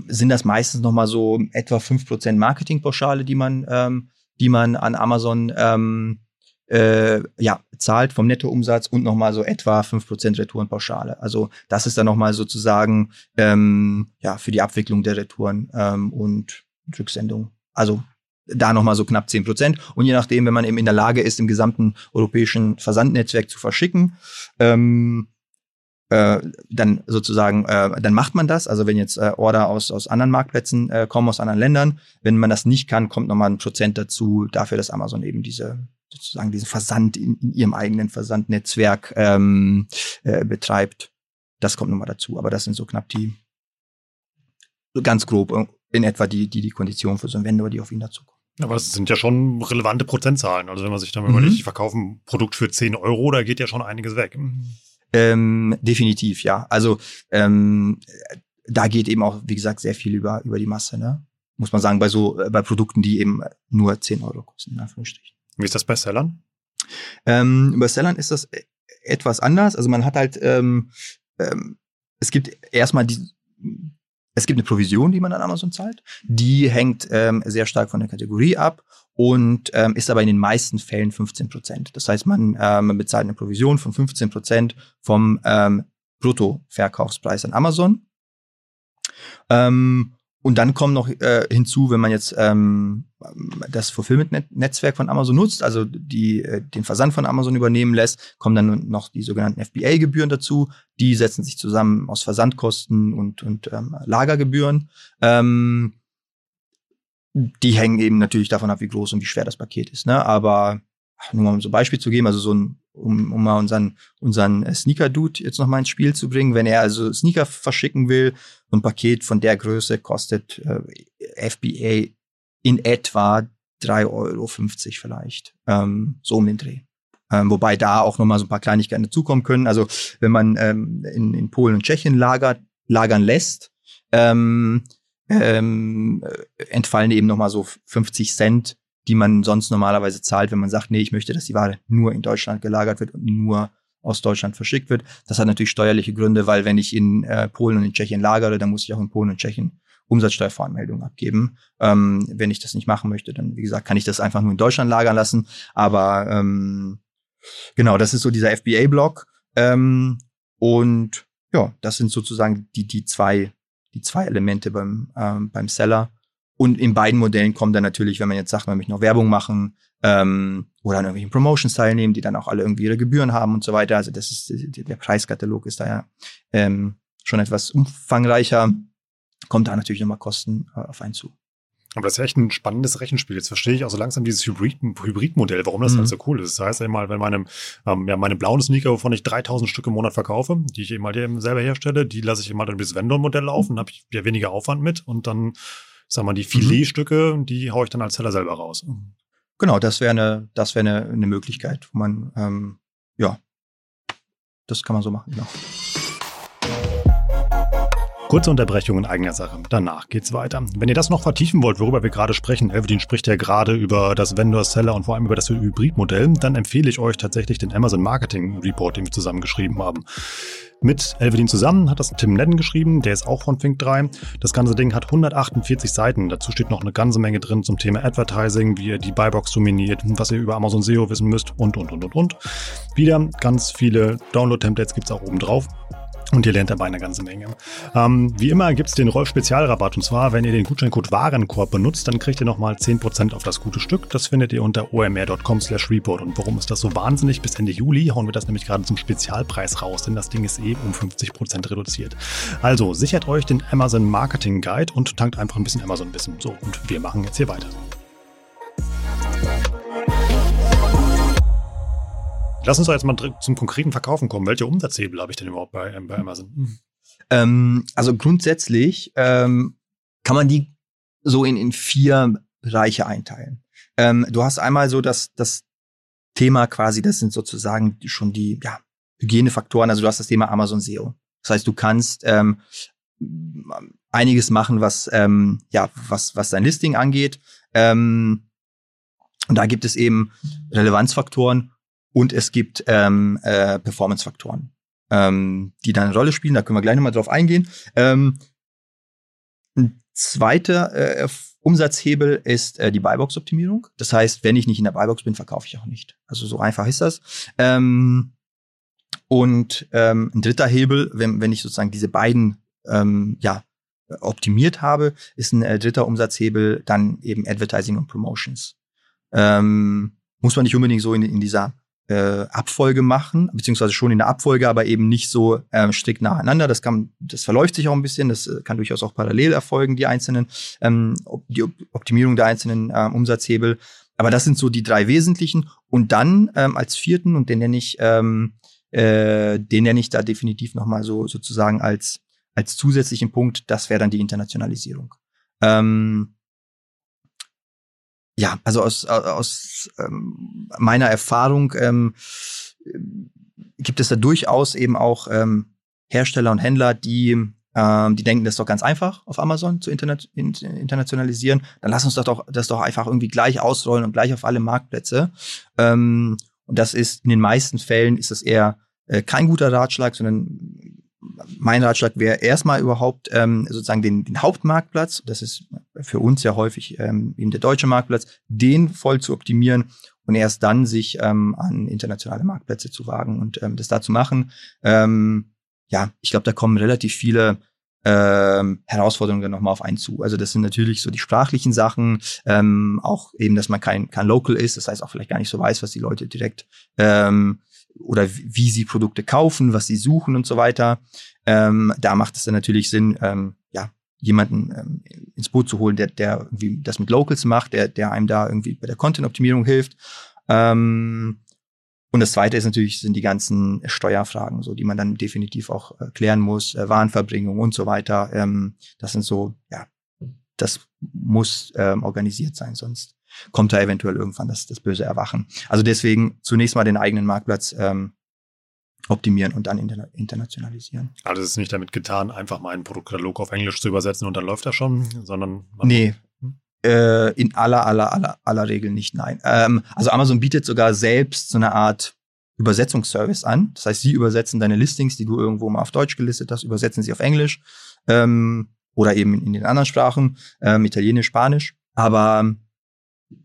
sind das meistens nochmal so etwa fünf Prozent Marketingpauschale, die man, ähm, die man an Amazon ähm, äh, ja, zahlt vom Nettoumsatz und nochmal so etwa fünf Prozent Retourenpauschale. Also das ist dann nochmal sozusagen ähm, ja, für die Abwicklung der Retouren ähm, und Rücksendung. Also da nochmal so knapp zehn Prozent. Und je nachdem, wenn man eben in der Lage ist, im gesamten europäischen Versandnetzwerk zu verschicken, ähm, äh, dann sozusagen, äh, dann macht man das. Also wenn jetzt äh, Order aus, aus anderen Marktplätzen äh, kommen, aus anderen Ländern, wenn man das nicht kann, kommt nochmal ein Prozent dazu, dafür, dass Amazon eben diese sozusagen diesen Versand in, in ihrem eigenen Versandnetzwerk ähm, äh, betreibt. Das kommt nochmal dazu. Aber das sind so knapp die, so ganz grob äh, in etwa die, die, die Konditionen für so einen Vendor, die auf ihn dazukommen. Aber es sind ja schon relevante Prozentzahlen. Also wenn man sich dann mhm. überlegt, ich verkaufe ein Produkt für 10 Euro, da geht ja schon einiges weg. Ähm, definitiv, ja. Also ähm, da geht eben auch, wie gesagt, sehr viel über, über die Masse, ne? Muss man sagen, bei so, äh, bei Produkten, die eben nur 10 Euro kosten, in Anführungsstrichen. Wie ist das bei Sellern? Ähm, bei Sellern ist das e-, etwas anders. Also man hat halt, ähm, ähm, es gibt erstmal die, es gibt eine Provision, die man an Amazon zahlt. Die hängt ähm, sehr stark von der Kategorie ab und ähm, ist aber in den meisten Fällen 15 Prozent. Das heißt, man, äh, man bezahlt eine Provision von 15 Prozent vom ähm, Bruttoverkaufspreis an Amazon. Ähm, und dann kommt noch äh, hinzu, wenn man jetzt ähm, das Fulfillment-Netzwerk von Amazon nutzt, also die, äh, den Versand von Amazon übernehmen lässt, kommen dann noch die sogenannten FBA-Gebühren dazu. Die setzen sich zusammen aus Versandkosten und, und ähm, Lagergebühren. Ähm, die hängen eben natürlich davon ab, wie groß und wie schwer das Paket ist. Ne? Aber nur mal um so ein Beispiel zu geben, also so ein, um, um mal unseren, unseren Sneaker-Dude jetzt noch mal ins Spiel zu bringen, wenn er also Sneaker verschicken will, ein Paket von der Größe kostet äh, FBA in etwa 3,50 Euro vielleicht, ähm, so um den Dreh. Ähm, wobei da auch noch mal so ein paar Kleinigkeiten dazukommen können. Also wenn man ähm, in, in Polen und Tschechien lagert, lagern lässt, ähm, ähm, entfallen eben noch mal so 50 Cent die man sonst normalerweise zahlt, wenn man sagt, nee, ich möchte, dass die Ware nur in Deutschland gelagert wird und nur aus Deutschland verschickt wird. Das hat natürlich steuerliche Gründe, weil wenn ich in äh, Polen und in Tschechien lagere, dann muss ich auch in Polen und Tschechien Umsatzsteuervoranmeldung abgeben. Ähm, wenn ich das nicht machen möchte, dann wie gesagt, kann ich das einfach nur in Deutschland lagern lassen. Aber ähm, genau, das ist so dieser FBA-Block. Ähm, und ja, das sind sozusagen die die zwei die zwei Elemente beim ähm, beim Seller. Und in beiden Modellen kommt dann natürlich, wenn man jetzt sagt, man möchte noch Werbung machen ähm, oder an irgendwelchen Promotions teilnehmen, die dann auch alle irgendwie ihre Gebühren haben und so weiter. Also das ist der Preiskatalog ist da ja ähm, schon etwas umfangreicher. Kommt da natürlich nochmal Kosten äh, auf einen zu. Aber das ist echt ein spannendes Rechenspiel. Jetzt verstehe ich auch so langsam dieses Hybrid-Modell, warum das mhm. halt so cool ist. Das heißt einmal, wenn meine, ähm, ja, meine blauen Sneaker, wovon ich 3000 Stück im Monat verkaufe, die ich eben halt eben selber herstelle, die lasse ich eben halt dieses Vendor-Modell laufen, dann habe ich ja weniger Aufwand mit und dann sag mal, die mhm. Filetstücke, die haue ich dann als Seller selber raus. Genau, das wäre eine, das wäre eine, eine Möglichkeit, wo man, ähm, ja, das kann man so machen, genau. Kurze Unterbrechung in eigener Sache. Danach geht's weiter. Wenn ihr das noch vertiefen wollt, worüber wir gerade sprechen, Elvedin spricht ja gerade über das Vendor-Seller und vor allem über das Hybridmodell, dann empfehle ich euch tatsächlich den Amazon Marketing Report, den wir zusammengeschrieben haben. Mit Elvedin zusammen hat das Tim Nedden geschrieben, der ist auch von Think 3. Das ganze Ding hat 148 Seiten. Dazu steht noch eine ganze Menge drin zum Thema Advertising, wie ihr die Buybox dominiert, was ihr über Amazon SEO wissen müsst und, und, und, und, und. Wieder ganz viele Download-Templates gibt's auch oben drauf. Und ihr lernt dabei eine ganze Menge. Ähm, wie immer gibt's den Rolf-Spezialrabatt. Und zwar, wenn ihr den Gutscheincode Warenkorb benutzt, dann kriegt ihr nochmal 10% auf das gute Stück. Das findet ihr unter omr.com slash report. Und warum ist das so wahnsinnig? Bis Ende Juli hauen wir das nämlich gerade zum Spezialpreis raus, denn das Ding ist eh um 50% reduziert. Also sichert euch den Amazon Marketing Guide und tankt einfach ein bisschen Amazon-Wissen. So, und wir machen jetzt hier weiter. Lass uns doch jetzt mal zum konkreten Verkaufen kommen. Welche Umsatzhebel habe ich denn überhaupt bei, bei Amazon? Hm. Ähm, also grundsätzlich ähm, kann man die so in, in vier Bereiche einteilen. Ähm, du hast einmal so das, das Thema quasi, das sind sozusagen schon die ja, Hygienefaktoren. Also du hast das Thema Amazon SEO. Das heißt, du kannst ähm, einiges machen, was ähm, ja was was dein Listing angeht. Ähm, und da gibt es eben Relevanzfaktoren und es gibt ähm, äh, Performance-Faktoren, ähm, die dann eine Rolle spielen. Da können wir gleich nochmal drauf eingehen. Ähm, ein zweiter äh, Umsatzhebel ist äh, die Buybox-Optimierung. Das heißt, wenn ich nicht in der Buybox bin, verkaufe ich auch nicht. Also so einfach ist das. Ähm, und ähm, ein dritter Hebel, wenn, wenn ich sozusagen diese beiden ähm, ja, optimiert habe, ist ein äh, dritter Umsatzhebel dann eben Advertising und Promotions. Ähm, muss man nicht unbedingt so in, in dieser äh, Abfolge machen, beziehungsweise schon in der Abfolge, aber eben nicht so ähm, strikt nacheinander. Das kann, das verläuft sich auch ein bisschen, das äh, kann durchaus auch parallel erfolgen, die einzelnen, ähm, die Optimierung der einzelnen ähm, Umsatzhebel. Aber das sind so die drei wesentlichen. Und dann ähm, als vierten, und den nenne ich, ähm, äh, den nenne ich da definitiv nochmal so sozusagen als, als zusätzlichen Punkt, das wäre dann die Internationalisierung. Ähm, ja, also aus, aus ähm, meiner Erfahrung ähm, gibt es da durchaus eben auch ähm, Hersteller und Händler, die ähm, die denken, das ist doch ganz einfach auf Amazon zu internet, in, internationalisieren. Dann lass uns das doch, das doch einfach irgendwie gleich ausrollen und gleich auf alle Marktplätze. Ähm, und das ist in den meisten Fällen ist das eher äh, kein guter Ratschlag, sondern mein Ratschlag wäre erstmal überhaupt ähm, sozusagen den, den Hauptmarktplatz, das ist für uns ja häufig ähm, eben der deutsche Marktplatz, den voll zu optimieren und erst dann sich ähm, an internationale Marktplätze zu wagen und ähm, das da zu machen. Ähm, ja, ich glaube, da kommen relativ viele ähm, Herausforderungen nochmal auf einen zu. Also das sind natürlich so die sprachlichen Sachen, ähm, auch eben, dass man kein, kein Local ist, das heißt auch vielleicht gar nicht so weiß, was die Leute direkt ähm, oder wie sie Produkte kaufen, was sie suchen und so weiter. Ähm, da macht es dann natürlich Sinn, ähm, ja, jemanden ähm, ins Boot zu holen, der, der irgendwie das mit Locals macht, der, der einem da irgendwie bei der Content-Optimierung hilft. Ähm, und das zweite ist natürlich, sind die ganzen Steuerfragen, so, die man dann definitiv auch äh, klären muss, äh, Warenverbringung und so weiter. Ähm, das sind so, ja, das muss ähm, organisiert sein, sonst kommt da eventuell irgendwann das, das böse Erwachen. Also deswegen zunächst mal den eigenen Marktplatz ähm, optimieren und dann inter internationalisieren. Also es ist nicht damit getan, einfach mal einen Produktkatalog auf Englisch zu übersetzen und dann läuft das schon, sondern nee, äh, in aller, aller, aller, aller Regel nicht, nein. Ähm, also Amazon bietet sogar selbst so eine Art Übersetzungsservice an. Das heißt, sie übersetzen deine Listings, die du irgendwo mal auf Deutsch gelistet hast, übersetzen sie auf Englisch ähm, oder eben in, in den anderen Sprachen, ähm, Italienisch, Spanisch. Aber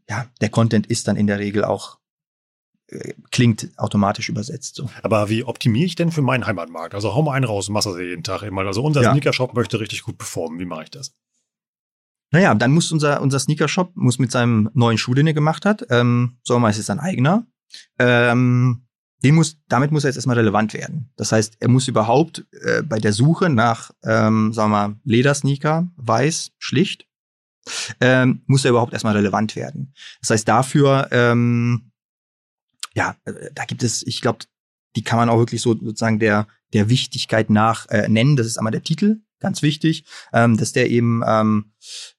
ja, der Content ist dann in der Regel auch äh, klingt automatisch übersetzt. So. Aber wie optimiere ich denn für meinen Heimatmarkt? Also hau mal einen raus und mach das jeden Tag immer. Also unser ja. Sneaker-Shop möchte richtig gut performen. Wie mache ich das? Naja, dann muss unser, unser Sneaker-Shop muss mit seinem neuen Schuh, den er gemacht hat, ähm, sagen wir mal, es ist ein eigener, ähm, den muss, damit muss er jetzt erstmal relevant werden. Das heißt, er muss überhaupt äh, bei der Suche nach, ähm, sagen wir mal, Ledersneaker, weiß, schlicht, ähm, muss er überhaupt erstmal relevant werden. Das heißt, dafür, ähm, ja, äh, da gibt es, ich glaube, die kann man auch wirklich so sozusagen der, der Wichtigkeit nach äh, nennen. Das ist einmal der Titel, ganz wichtig, ähm, dass der eben ähm,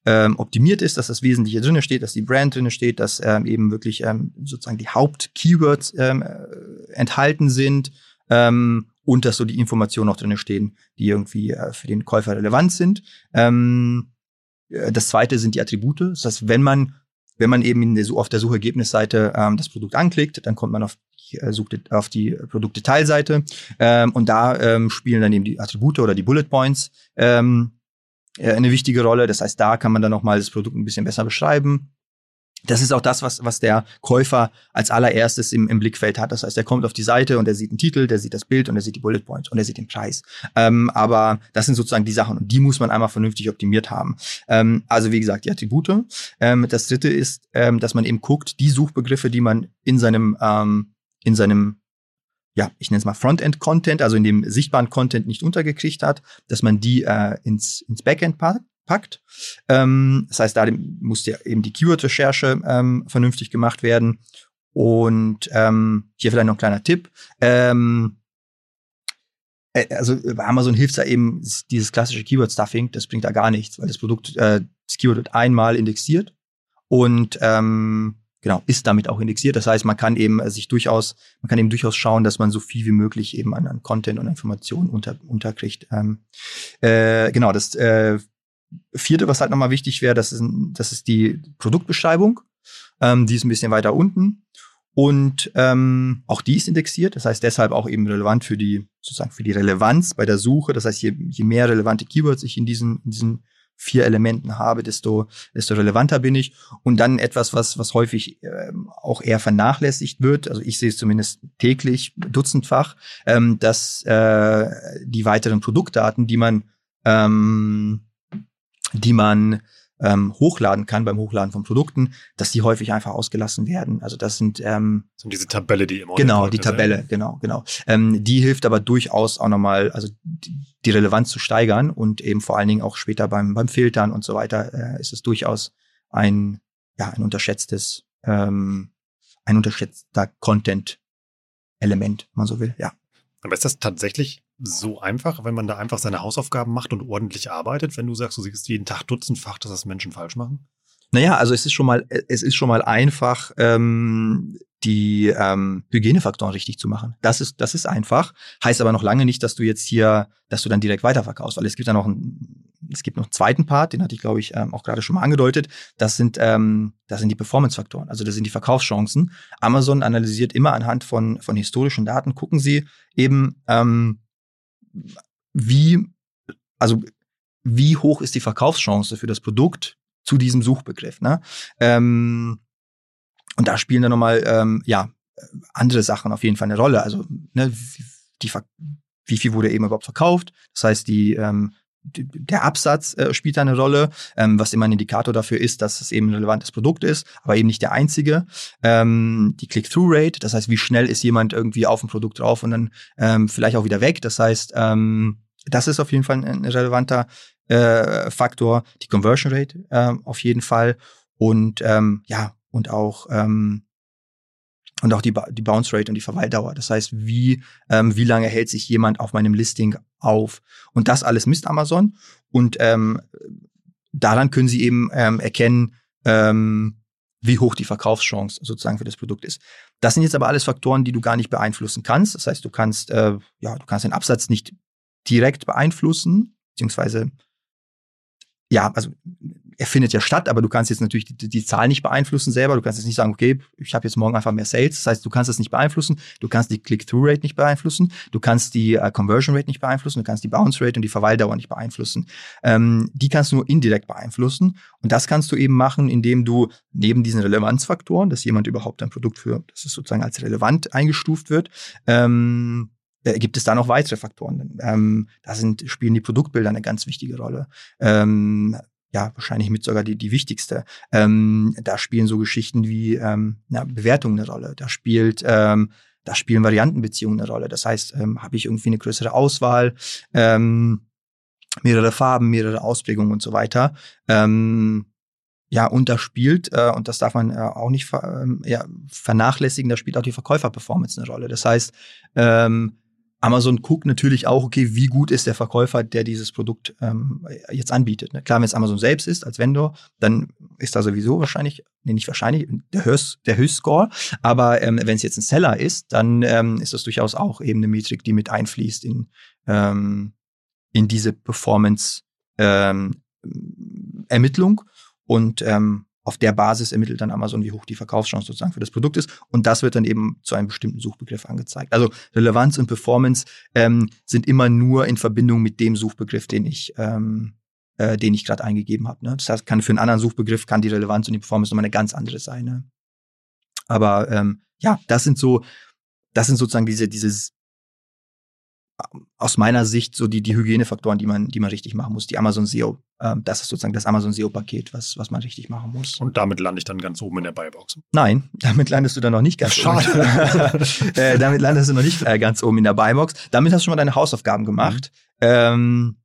ähm, optimiert ist, dass das Wesentliche drinne steht, dass die Brand drinne steht, dass ähm, eben wirklich ähm, sozusagen die Haupt-Keywords ähm, äh, enthalten sind ähm, und dass so die Informationen auch drinne stehen, die irgendwie äh, für den Käufer relevant sind. Ähm, äh, das zweite sind die Attribute. Das heißt, wenn man wenn man eben der, auf der Suchergebnisseite ähm, das Produkt anklickt, dann kommt man auf die, äh, auf die Produkte-Teilseite ähm, und da ähm, spielen dann eben die Attribute oder die Bullet Points ähm, äh, eine wichtige Rolle. Das heißt, da kann man dann nochmal das Produkt ein bisschen besser beschreiben das ist auch das, was, was der Käufer als allererstes im, im Blickfeld hat. Das heißt, er kommt auf die Seite und er sieht einen Titel, der sieht das Bild und er sieht die Bullet Points und er sieht den Preis. Ähm, aber das sind sozusagen die Sachen und die muss man einmal vernünftig optimiert haben. Ähm, also wie gesagt, die Attribute. Ähm, das dritte ist, ähm, dass man eben guckt, die Suchbegriffe, die man in seinem, ähm, in seinem ja, ich nenne es mal Frontend-Content, also in dem sichtbaren Content nicht untergekriegt hat, dass man die äh, ins, ins Backend packt packt. Ähm, das heißt, da muss ja eben die Keyword-Recherche ähm, vernünftig gemacht werden. Und ähm, hier vielleicht noch ein kleiner Tipp. Ähm, äh, also bei Amazon hilft da eben dieses klassische Keyword-Stuffing, das bringt da gar nichts, weil das Produkt, äh, das Keyword wird einmal indexiert und ähm, genau, ist damit auch indexiert. Das heißt, man kann eben äh, sich durchaus, man kann eben durchaus schauen, dass man so viel wie möglich eben an, an Content und Informationen unter, unterkriegt. Ähm, äh, genau, das äh, vierte, was halt nochmal wichtig wäre, das ist, das ist die Produktbeschreibung. Ähm, die ist ein bisschen weiter unten. Und ähm, auch die ist indexiert, das heißt deshalb auch eben relevant für die, sozusagen für die Relevanz bei der Suche. Das heißt, je, je mehr relevante Keywords ich in diesen, in diesen vier Elementen habe, desto, desto relevanter bin ich. Und dann etwas, was, was häufig ähm, auch eher vernachlässigt wird, also ich sehe es zumindest täglich, dutzendfach, ähm, dass äh, die weiteren Produktdaten, die man ähm, die man ähm, hochladen kann beim Hochladen von Produkten, dass die häufig einfach ausgelassen werden. Also das sind ähm, so diese Tabelle, die immer genau die Tabelle, sein. genau genau. Ähm, die hilft aber durchaus auch nochmal, also die, die Relevanz zu steigern und eben vor allen Dingen auch später beim beim Filtern und so weiter äh, ist es durchaus ein ja ein unterschätztes ähm, ein unterschätzter Content Element, wenn man so will, ja. Aber ist das tatsächlich so einfach, wenn man da einfach seine Hausaufgaben macht und ordentlich arbeitet, wenn du sagst, du siehst jeden Tag dutzendfach, dass das Menschen falsch machen? Naja, also es ist schon mal, es ist schon mal einfach, ähm, die ähm, Hygienefaktoren richtig zu machen. Das ist, das ist einfach. Heißt aber noch lange nicht, dass du jetzt hier, dass du dann direkt weiterverkaufst, weil es gibt ja noch einen, es gibt noch einen zweiten Part, den hatte ich, glaube ich, ähm, auch gerade schon mal angedeutet. Das sind, ähm, das sind die Performance-Faktoren, also das sind die Verkaufschancen. Amazon analysiert immer anhand von, von historischen Daten, gucken sie eben, ähm, wie, also wie hoch ist die Verkaufschance für das Produkt zu diesem Suchbegriff. Ne? Ähm, und da spielen dann nochmal, ähm, ja, andere Sachen auf jeden Fall eine Rolle. Also, ne, die, wie viel wurde eben überhaupt verkauft? Das heißt, die, ähm, der Absatz äh, spielt eine Rolle, ähm, was immer ein Indikator dafür ist, dass es eben ein relevantes Produkt ist, aber eben nicht der einzige. Ähm, die Click-Through-Rate, das heißt, wie schnell ist jemand irgendwie auf ein Produkt drauf und dann ähm, vielleicht auch wieder weg. Das heißt, ähm, das ist auf jeden Fall ein relevanter äh, Faktor. Die Conversion Rate äh, auf jeden Fall und ähm, ja und auch ähm, und auch die, die Bounce Rate und die Verweildauer. Das heißt, wie, ähm, wie lange hält sich jemand auf meinem Listing auf? Und das alles misst Amazon. Und ähm, daran können sie eben ähm, erkennen, ähm, wie hoch die Verkaufschance sozusagen für das Produkt ist. Das sind jetzt aber alles Faktoren, die du gar nicht beeinflussen kannst. Das heißt, du kannst, äh, ja, du kannst den Absatz nicht direkt beeinflussen, beziehungsweise ja, also er findet ja statt, aber du kannst jetzt natürlich die, die Zahl nicht beeinflussen selber. Du kannst jetzt nicht sagen, okay, ich habe jetzt morgen einfach mehr Sales. Das heißt, du kannst das nicht beeinflussen. Du kannst die Click-Through-Rate nicht beeinflussen. Du kannst die äh, Conversion-Rate nicht beeinflussen. Du kannst die Bounce-Rate und die Verweildauer nicht beeinflussen. Ähm, die kannst du nur indirekt beeinflussen. Und das kannst du eben machen, indem du neben diesen Relevanzfaktoren, dass jemand überhaupt ein Produkt für, dass es sozusagen als relevant eingestuft wird, ähm, äh, gibt es da noch weitere Faktoren. Ähm, da sind, spielen die Produktbilder eine ganz wichtige Rolle. Ähm, ja, wahrscheinlich mit sogar die, die wichtigste. Ähm, da spielen so Geschichten wie ähm, na, Bewertungen eine Rolle. Da spielt, ähm, da spielen Variantenbeziehungen eine Rolle. Das heißt, ähm, habe ich irgendwie eine größere Auswahl, ähm, mehrere Farben, mehrere Ausprägungen und so weiter. Ähm, ja, und da spielt, äh, und das darf man äh, auch nicht ver, ähm, ja, vernachlässigen, da spielt auch die Verkäuferperformance eine Rolle. Das heißt, ähm, Amazon guckt natürlich auch, okay, wie gut ist der Verkäufer, der dieses Produkt ähm, jetzt anbietet. Ne? Klar, wenn es Amazon selbst ist, als Vendor, dann ist da sowieso wahrscheinlich, nee, nicht wahrscheinlich, der, Höchst, der Höchstscore. Aber ähm, wenn es jetzt ein Seller ist, dann ähm, ist das durchaus auch eben eine Metrik, die mit einfließt in, ähm, in diese Performance-Ermittlung. Ähm, und ähm, auf der Basis ermittelt dann Amazon, wie hoch die Verkaufschance sozusagen für das Produkt ist. Und das wird dann eben zu einem bestimmten Suchbegriff angezeigt. Also Relevanz und Performance ähm, sind immer nur in Verbindung mit dem Suchbegriff, den ich, ähm, äh, den ich gerade eingegeben habe. Ne? Das heißt, kann für einen anderen Suchbegriff kann die Relevanz und die Performance nochmal eine ganz andere sein. Ne? Aber ähm, ja, das sind so, das sind sozusagen diese, dieses aus meiner Sicht so die, die Hygienefaktoren, die man, die man richtig machen muss. Die Amazon SEO, ähm, das ist sozusagen das Amazon SEO-Paket, was, was man richtig machen muss. Und damit lande ich dann ganz oben in der Buybox. Nein, damit landest du dann noch nicht ganz Schade. oben. äh, damit landest du noch nicht äh, ganz oben in der Buybox. Damit hast du schon mal deine Hausaufgaben gemacht. Mhm. Ähm,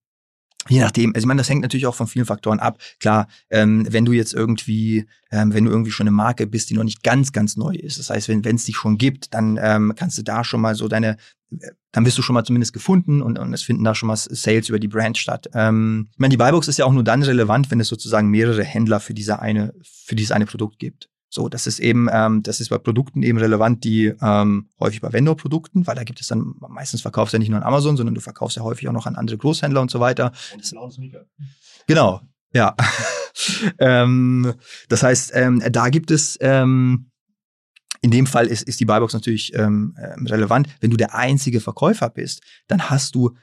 Je nachdem, also ich meine, das hängt natürlich auch von vielen Faktoren ab. Klar, ähm, wenn du jetzt irgendwie, ähm, wenn du irgendwie schon eine Marke bist, die noch nicht ganz, ganz neu ist, das heißt, wenn es dich schon gibt, dann ähm, kannst du da schon mal so deine, äh, dann wirst du schon mal zumindest gefunden und, und es finden da schon mal Sales über die Brand statt. Ähm, ich meine, die Buybox ist ja auch nur dann relevant, wenn es sozusagen mehrere Händler für diese eine, für dieses eine Produkt gibt. So, das ist eben, ähm, das ist bei Produkten eben relevant, die ähm, häufig bei Vendor-Produkten, weil da gibt es dann meistens verkaufst du ja nicht nur an Amazon, sondern du verkaufst ja häufig auch noch an andere Großhändler und so weiter. Und genau, ja. ähm, das heißt, ähm, da gibt es ähm, in dem Fall ist, ist die Buybox natürlich ähm, ähm relevant. Wenn du der einzige Verkäufer bist, dann hast du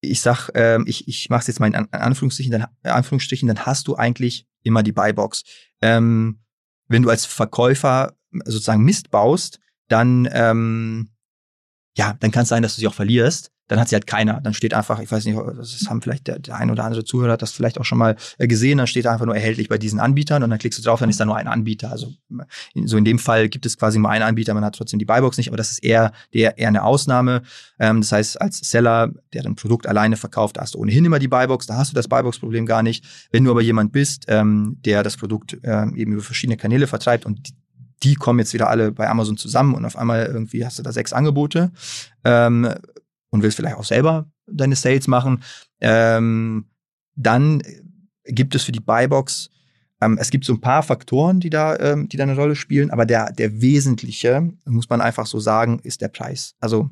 ich sag, ähm, ich, ich mache es jetzt mal in Anführungsstrichen, dann, Anführungsstrichen, dann hast du eigentlich immer die Buybox. Ähm, wenn du als Verkäufer sozusagen Mist baust, dann ähm, ja, dann kann es sein, dass du sie auch verlierst dann hat sie halt keiner. Dann steht einfach, ich weiß nicht, das haben vielleicht der, der ein oder andere Zuhörer das vielleicht auch schon mal äh, gesehen, dann steht einfach nur erhältlich bei diesen Anbietern und dann klickst du drauf, dann ist da nur ein Anbieter. Also so in dem Fall gibt es quasi nur einen Anbieter, man hat trotzdem die Buybox nicht, aber das ist eher, der, eher eine Ausnahme. Ähm, das heißt, als Seller, der ein Produkt alleine verkauft, hast du ohnehin immer die Buybox, da hast du das Buybox-Problem gar nicht. Wenn du aber jemand bist, ähm, der das Produkt ähm, eben über verschiedene Kanäle vertreibt und die, die kommen jetzt wieder alle bei Amazon zusammen und auf einmal irgendwie hast du da sechs Angebote. Ähm, und willst vielleicht auch selber deine Sales machen, ähm, dann gibt es für die Buybox, ähm, es gibt so ein paar Faktoren, die da, ähm, die da eine Rolle spielen, aber der, der wesentliche, muss man einfach so sagen, ist der Preis. Also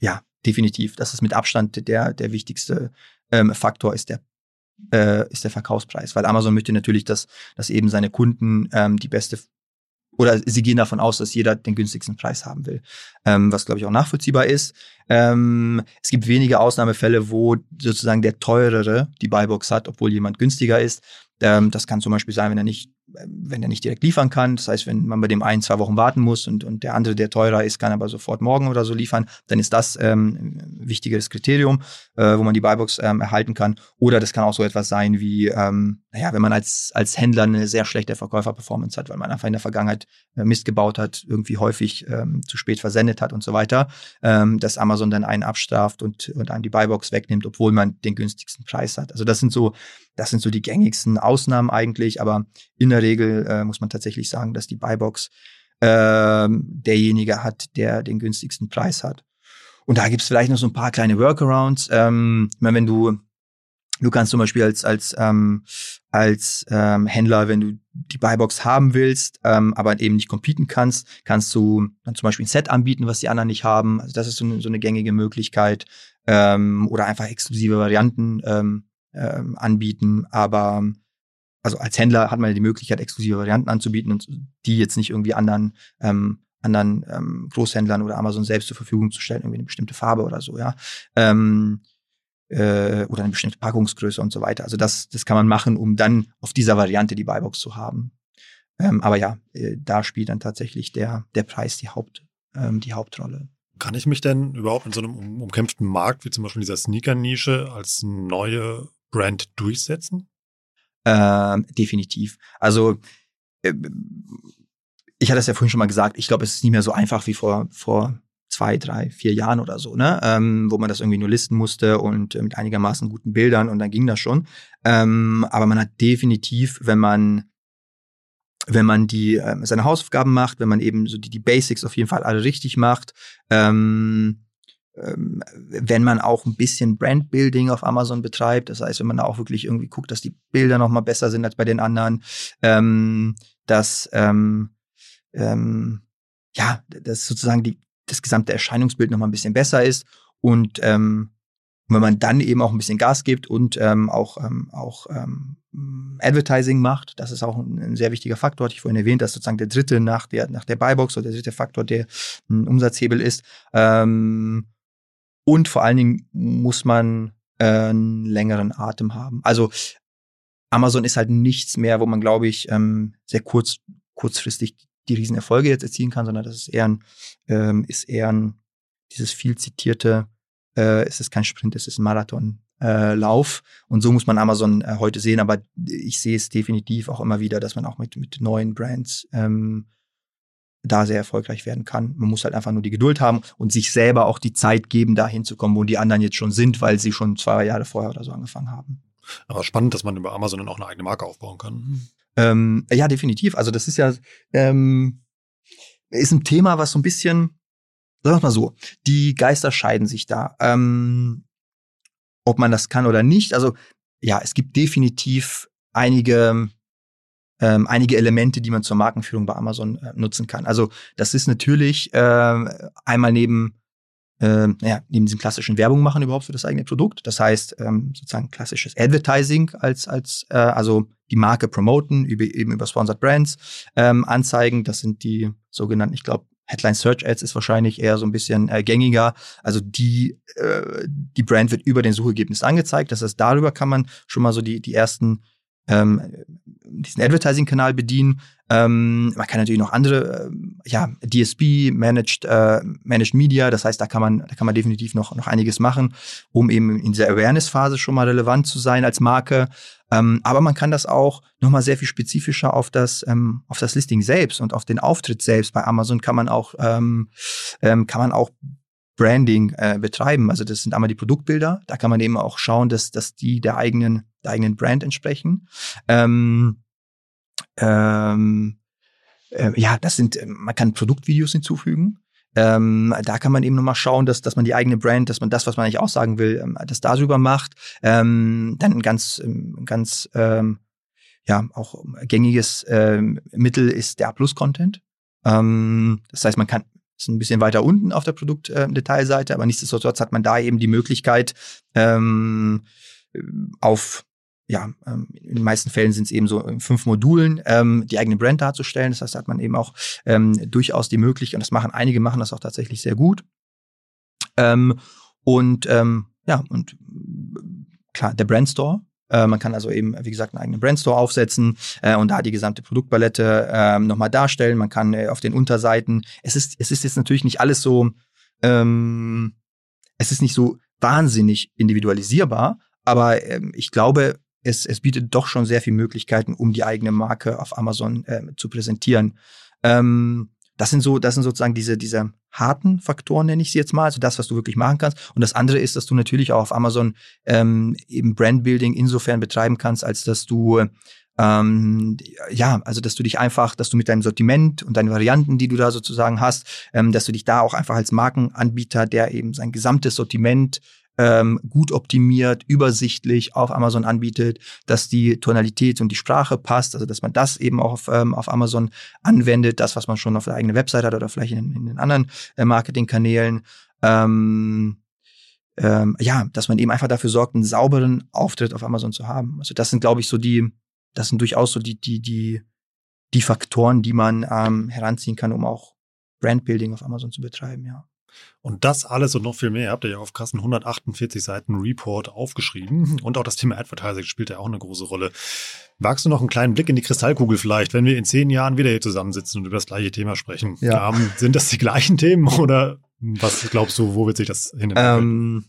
ja, definitiv. Das ist mit Abstand der, der wichtigste ähm, Faktor, ist der äh, ist der Verkaufspreis, weil Amazon möchte natürlich, dass, dass eben seine Kunden ähm, die beste oder sie gehen davon aus, dass jeder den günstigsten Preis haben will, ähm, was glaube ich auch nachvollziehbar ist. Ähm, es gibt wenige Ausnahmefälle, wo sozusagen der teurere die Buybox hat, obwohl jemand günstiger ist. Ähm, das kann zum Beispiel sein, wenn er nicht wenn er nicht direkt liefern kann. Das heißt, wenn man bei dem einen zwei Wochen warten muss und, und der andere, der teurer ist, kann aber sofort morgen oder so liefern, dann ist das ähm, ein wichtiges Kriterium, äh, wo man die Buybox ähm, erhalten kann. Oder das kann auch so etwas sein wie, ähm, naja, wenn man als, als Händler eine sehr schlechte Verkäuferperformance hat, weil man einfach in der Vergangenheit äh, Mist gebaut hat, irgendwie häufig ähm, zu spät versendet hat und so weiter, ähm, dass Amazon dann einen abstraft und, und einem die Buybox wegnimmt, obwohl man den günstigsten Preis hat. Also das sind so, das sind so die gängigsten Ausnahmen eigentlich, aber in der Regel äh, muss man tatsächlich sagen, dass die Buybox äh, derjenige hat, der den günstigsten Preis hat. Und da gibt es vielleicht noch so ein paar kleine Workarounds. Ähm, wenn du Du kannst zum Beispiel als, als, ähm, als ähm, Händler, wenn du die Buybox haben willst, ähm, aber eben nicht competen kannst, kannst du dann zum Beispiel ein Set anbieten, was die anderen nicht haben. Also das ist so eine, so eine gängige Möglichkeit. Ähm, oder einfach exklusive Varianten ähm, ähm, anbieten. Aber also als Händler hat man ja die Möglichkeit, exklusive Varianten anzubieten und die jetzt nicht irgendwie anderen ähm, anderen ähm, Großhändlern oder Amazon selbst zur Verfügung zu stellen, irgendwie eine bestimmte Farbe oder so, ja. Ähm, äh, oder eine bestimmte Packungsgröße und so weiter. Also das, das kann man machen, um dann auf dieser Variante die Buybox zu haben. Ähm, aber ja, äh, da spielt dann tatsächlich der, der Preis die, Haupt, ähm, die Hauptrolle. Kann ich mich denn überhaupt in so einem umkämpften Markt, wie zum Beispiel dieser Sneaker-Nische, als neue Brand durchsetzen? Ähm, definitiv. Also äh, ich hatte es ja vorhin schon mal gesagt, ich glaube, es ist nicht mehr so einfach wie vor, vor zwei, drei, vier Jahren oder so, ne? Ähm, wo man das irgendwie nur listen musste und äh, mit einigermaßen guten Bildern und dann ging das schon. Ähm, aber man hat definitiv, wenn man wenn man die äh, seine Hausaufgaben macht, wenn man eben so die, die Basics auf jeden Fall alle richtig macht, ähm, ähm, wenn man auch ein bisschen Brandbuilding auf Amazon betreibt, das heißt, wenn man da auch wirklich irgendwie guckt, dass die Bilder noch mal besser sind als bei den anderen, ähm, dass ähm, ähm, ja, dass sozusagen die, das gesamte Erscheinungsbild noch mal ein bisschen besser ist und ähm, wenn man dann eben auch ein bisschen Gas gibt und ähm, auch, ähm, auch ähm, Advertising macht, das ist auch ein, ein, sehr wichtiger Faktor, hatte ich vorhin erwähnt, dass sozusagen der dritte nach der, nach der Buybox oder der dritte Faktor, der ein Umsatzhebel ist. Ähm, und vor allen Dingen muss man äh, einen längeren Atem haben. Also Amazon ist halt nichts mehr, wo man, glaube ich, ähm, sehr kurz, kurzfristig die Riesenerfolge jetzt erzielen kann, sondern das ist eher ein, ähm, ist eher ein, dieses viel zitierte, äh, es ist kein Sprint, es ist ein Marathonlauf. Äh, und so muss man Amazon äh, heute sehen, aber ich sehe es definitiv auch immer wieder, dass man auch mit, mit neuen Brands ähm, da sehr erfolgreich werden kann. Man muss halt einfach nur die Geduld haben und sich selber auch die Zeit geben, da hinzukommen, wo die anderen jetzt schon sind, weil sie schon zwei Jahre vorher oder so angefangen haben. Aber spannend, dass man über Amazon dann auch eine eigene Marke aufbauen kann. Ähm, ja, definitiv. Also das ist ja ähm, ist ein Thema, was so ein bisschen, sagen wir mal so, die Geister scheiden sich da. Ähm, ob man das kann oder nicht. Also ja, es gibt definitiv einige ähm, einige Elemente, die man zur Markenführung bei Amazon äh, nutzen kann. Also das ist natürlich äh, einmal neben äh, naja, neben diesem klassischen Werbung machen überhaupt für das eigene Produkt. Das heißt ähm, sozusagen klassisches Advertising als als äh, also die Marke promoten über, eben über Sponsored Brands ähm, anzeigen. Das sind die sogenannten, ich glaube Headline Search Ads ist wahrscheinlich eher so ein bisschen äh, gängiger. Also die, äh, die Brand wird über den Suchergebnis angezeigt. Das heißt, darüber kann man schon mal so die, die ersten ähm, diesen Advertising-Kanal bedienen. Ähm, man kann natürlich noch andere, äh, ja, DSP, Managed, äh, Managed Media, das heißt, da kann man, da kann man definitiv noch, noch einiges machen, um eben in dieser Awareness-Phase schon mal relevant zu sein als Marke. Ähm, aber man kann das auch nochmal sehr viel spezifischer auf das, ähm, auf das Listing selbst und auf den Auftritt selbst. Bei Amazon kann man auch, ähm, ähm, kann man auch Branding äh, betreiben. Also das sind einmal die Produktbilder. Da kann man eben auch schauen, dass, dass die der eigenen, der eigenen Brand entsprechen. Ähm, ähm, äh, ja, das sind, äh, man kann Produktvideos hinzufügen. Ähm, da kann man eben nochmal schauen, dass, dass man die eigene Brand, dass man das, was man eigentlich aussagen will, ähm, das darüber macht. Ähm, dann ein ganz, ähm, ganz, ähm, ja, auch gängiges ähm, Mittel ist der A-Plus-Content. Ähm, das heißt, man kann ist ein bisschen weiter unten auf der Produktdetailseite, äh, aber nichtsdestotrotz hat man da eben die Möglichkeit, ähm, auf ja, ähm, in den meisten Fällen sind es eben so in fünf Modulen, ähm, die eigene Brand darzustellen. Das heißt, da hat man eben auch ähm, durchaus die Möglichkeit, und das machen einige machen das auch tatsächlich sehr gut. Ähm, und ähm, ja, und klar, der Brandstore. Äh, man kann also eben, wie gesagt, einen eigenen Brandstore aufsetzen äh, und da die gesamte Produktpalette äh, nochmal darstellen. Man kann äh, auf den Unterseiten, es ist, es ist jetzt natürlich nicht alles so, ähm, es ist nicht so wahnsinnig individualisierbar, aber ähm, ich glaube, es, es bietet doch schon sehr viele Möglichkeiten, um die eigene Marke auf Amazon äh, zu präsentieren. Ähm, das sind so, das sind sozusagen diese, diese harten Faktoren, nenne ich sie jetzt mal, also das, was du wirklich machen kannst. Und das andere ist, dass du natürlich auch auf Amazon ähm, eben Brandbuilding insofern betreiben kannst, als dass du ähm, ja, also dass du dich einfach, dass du mit deinem Sortiment und deinen Varianten, die du da sozusagen hast, ähm, dass du dich da auch einfach als Markenanbieter, der eben sein gesamtes Sortiment ähm, gut optimiert, übersichtlich auf Amazon anbietet, dass die Tonalität und die Sprache passt, also dass man das eben auch auf, ähm, auf Amazon anwendet, das, was man schon auf der eigenen Website hat oder vielleicht in, in den anderen äh, Marketingkanälen. Ähm, ähm, ja, dass man eben einfach dafür sorgt, einen sauberen Auftritt auf Amazon zu haben. Also das sind, glaube ich, so die, das sind durchaus so die, die, die, die Faktoren, die man ähm, heranziehen kann, um auch Brandbuilding auf Amazon zu betreiben, ja. Und das alles und noch viel mehr habt ihr ja auf krassen 148 Seiten Report aufgeschrieben. Und auch das Thema Advertising spielt ja auch eine große Rolle. Wagst du noch einen kleinen Blick in die Kristallkugel vielleicht, wenn wir in zehn Jahren wieder hier zusammensitzen und über das gleiche Thema sprechen? Ja. Ähm, sind das die gleichen Themen oder was glaubst du, wo wird sich das hin ähm,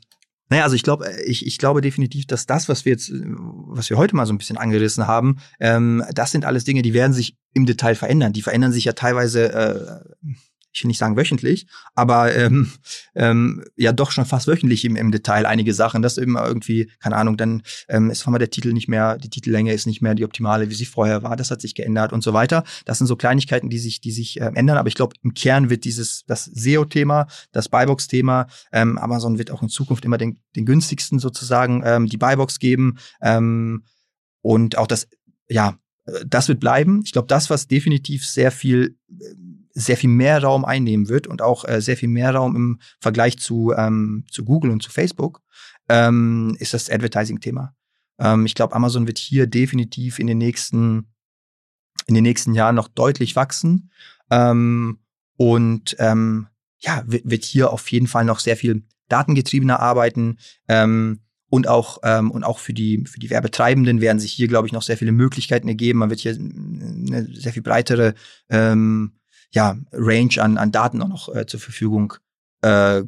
naja, also ich glaube, ich, ich glaube definitiv, dass das, was wir jetzt, was wir heute mal so ein bisschen angerissen haben, ähm, das sind alles Dinge, die werden sich im Detail verändern. Die verändern sich ja teilweise äh, ich will nicht sagen wöchentlich, aber ähm, ähm, ja doch schon fast wöchentlich im, im Detail einige Sachen. Das immer irgendwie, keine Ahnung, dann ähm, ist mal der Titel nicht mehr, die Titellänge ist nicht mehr die optimale, wie sie vorher war. Das hat sich geändert und so weiter. Das sind so Kleinigkeiten, die sich, die sich äh, ändern. Aber ich glaube, im Kern wird dieses das SEO-Thema, das Buybox-Thema, ähm, Amazon wird auch in Zukunft immer den, den günstigsten sozusagen ähm, die Buybox geben ähm, und auch das, ja, das wird bleiben. Ich glaube, das, was definitiv sehr viel äh, sehr viel mehr Raum einnehmen wird und auch äh, sehr viel mehr Raum im Vergleich zu, ähm, zu Google und zu Facebook, ähm, ist das Advertising-Thema. Ähm, ich glaube, Amazon wird hier definitiv in den nächsten, in den nächsten Jahren noch deutlich wachsen. Ähm, und ähm, ja, wird, hier auf jeden Fall noch sehr viel datengetriebener arbeiten. Ähm, und auch und auch für die für die Werbetreibenden werden sich hier glaube ich noch sehr viele Möglichkeiten ergeben. Man wird hier eine sehr viel breitere ähm, ja, Range an, an Daten auch noch äh, zur Verfügung äh,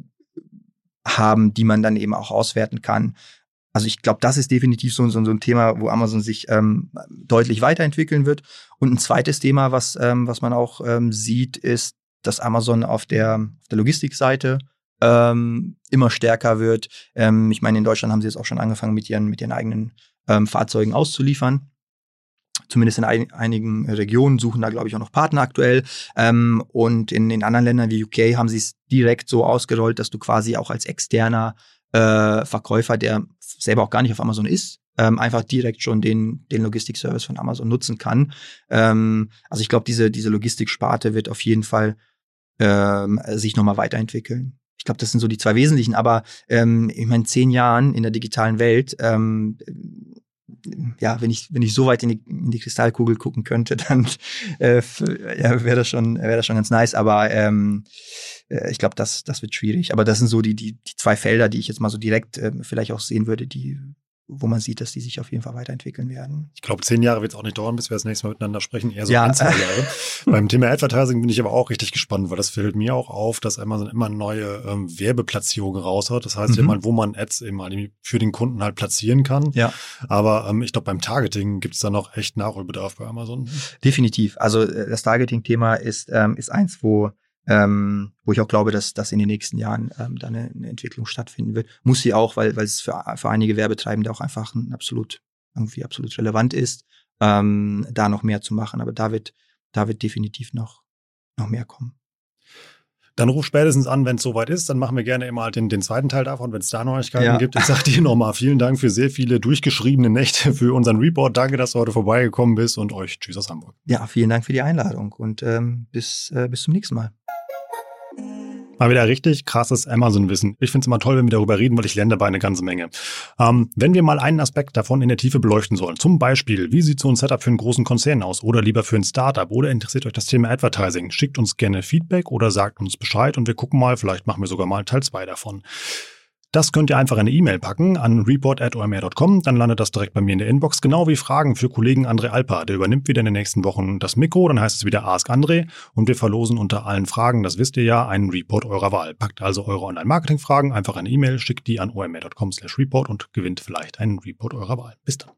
haben, die man dann eben auch auswerten kann. Also ich glaube, das ist definitiv so, so, so ein Thema, wo Amazon sich ähm, deutlich weiterentwickeln wird. Und ein zweites Thema, was, ähm, was man auch ähm, sieht, ist, dass Amazon auf der, auf der Logistikseite ähm, immer stärker wird. Ähm, ich meine, in Deutschland haben sie jetzt auch schon angefangen, mit ihren, mit ihren eigenen ähm, Fahrzeugen auszuliefern zumindest in ein, einigen Regionen suchen da, glaube ich, auch noch Partner aktuell. Ähm, und in, in anderen Ländern wie UK haben sie es direkt so ausgerollt, dass du quasi auch als externer äh, Verkäufer, der selber auch gar nicht auf Amazon ist, ähm, einfach direkt schon den, den Logistikservice von Amazon nutzen kann. Ähm, also ich glaube, diese, diese Logistiksparte wird auf jeden Fall ähm, sich nochmal weiterentwickeln. Ich glaube, das sind so die zwei wesentlichen, aber ähm, ich meine, zehn Jahren in der digitalen Welt ähm, ja, wenn ich, wenn ich so weit in die, in die Kristallkugel gucken könnte, dann äh, ja, wäre das schon, das schon ganz nice. Aber ähm, äh, ich glaube, das, das wird schwierig. Aber das sind so die, die, die zwei Felder, die ich jetzt mal so direkt äh, vielleicht auch sehen würde, die, wo man sieht, dass die sich auf jeden Fall weiterentwickeln werden. Ich glaube, zehn Jahre wird es auch nicht dauern, bis wir das nächste Mal miteinander sprechen, eher so ja. ein, zwei Jahre. Beim Thema Advertising bin ich aber auch richtig gespannt, weil das fällt mir auch auf, dass Amazon immer neue ähm, Werbeplatzierungen raus hat. Das heißt, mhm. immer, wo man Ads eben für den Kunden halt platzieren kann. Ja. Aber ähm, ich glaube, beim Targeting gibt es da noch echt Nachholbedarf bei Amazon. Definitiv. Also äh, das Targeting-Thema ist, ähm, ist eins, wo ähm, wo ich auch glaube, dass das in den nächsten Jahren ähm, da eine, eine, Entwicklung stattfinden wird. Muss sie auch, weil, weil es für, für einige Werbetreibende auch einfach ein absolut, irgendwie absolut relevant ist, ähm, da noch mehr zu machen. Aber da wird, da wird definitiv noch, noch mehr kommen. Dann ruf spätestens an, wenn es soweit ist. Dann machen wir gerne immer den, den zweiten Teil davon, wenn es da Neuigkeiten ja. gibt. Ich sage dir nochmal vielen Dank für sehr viele durchgeschriebene Nächte für unseren Report. Danke, dass du heute vorbeigekommen bist und euch Tschüss aus Hamburg. Ja, vielen Dank für die Einladung und ähm, bis, äh, bis zum nächsten Mal. Mal wieder richtig krasses Amazon-Wissen. Ich finde es immer toll, wenn wir darüber reden, weil ich lerne dabei eine ganze Menge. Ähm, wenn wir mal einen Aspekt davon in der Tiefe beleuchten sollen, zum Beispiel, wie sieht so ein Setup für einen großen Konzern aus oder lieber für ein Startup oder interessiert euch das Thema Advertising, schickt uns gerne Feedback oder sagt uns Bescheid und wir gucken mal, vielleicht machen wir sogar mal Teil 2 davon. Das könnt ihr einfach in eine E-Mail packen an report.omr.com, dann landet das direkt bei mir in der Inbox, genau wie Fragen für Kollegen André Alpa. Der übernimmt wieder in den nächsten Wochen das Mikro, dann heißt es wieder Ask André und wir verlosen unter allen Fragen, das wisst ihr ja, einen Report eurer Wahl. Packt also eure Online-Marketing-Fragen einfach eine E-Mail, schickt die an omr.com slash report und gewinnt vielleicht einen Report eurer Wahl. Bis dann.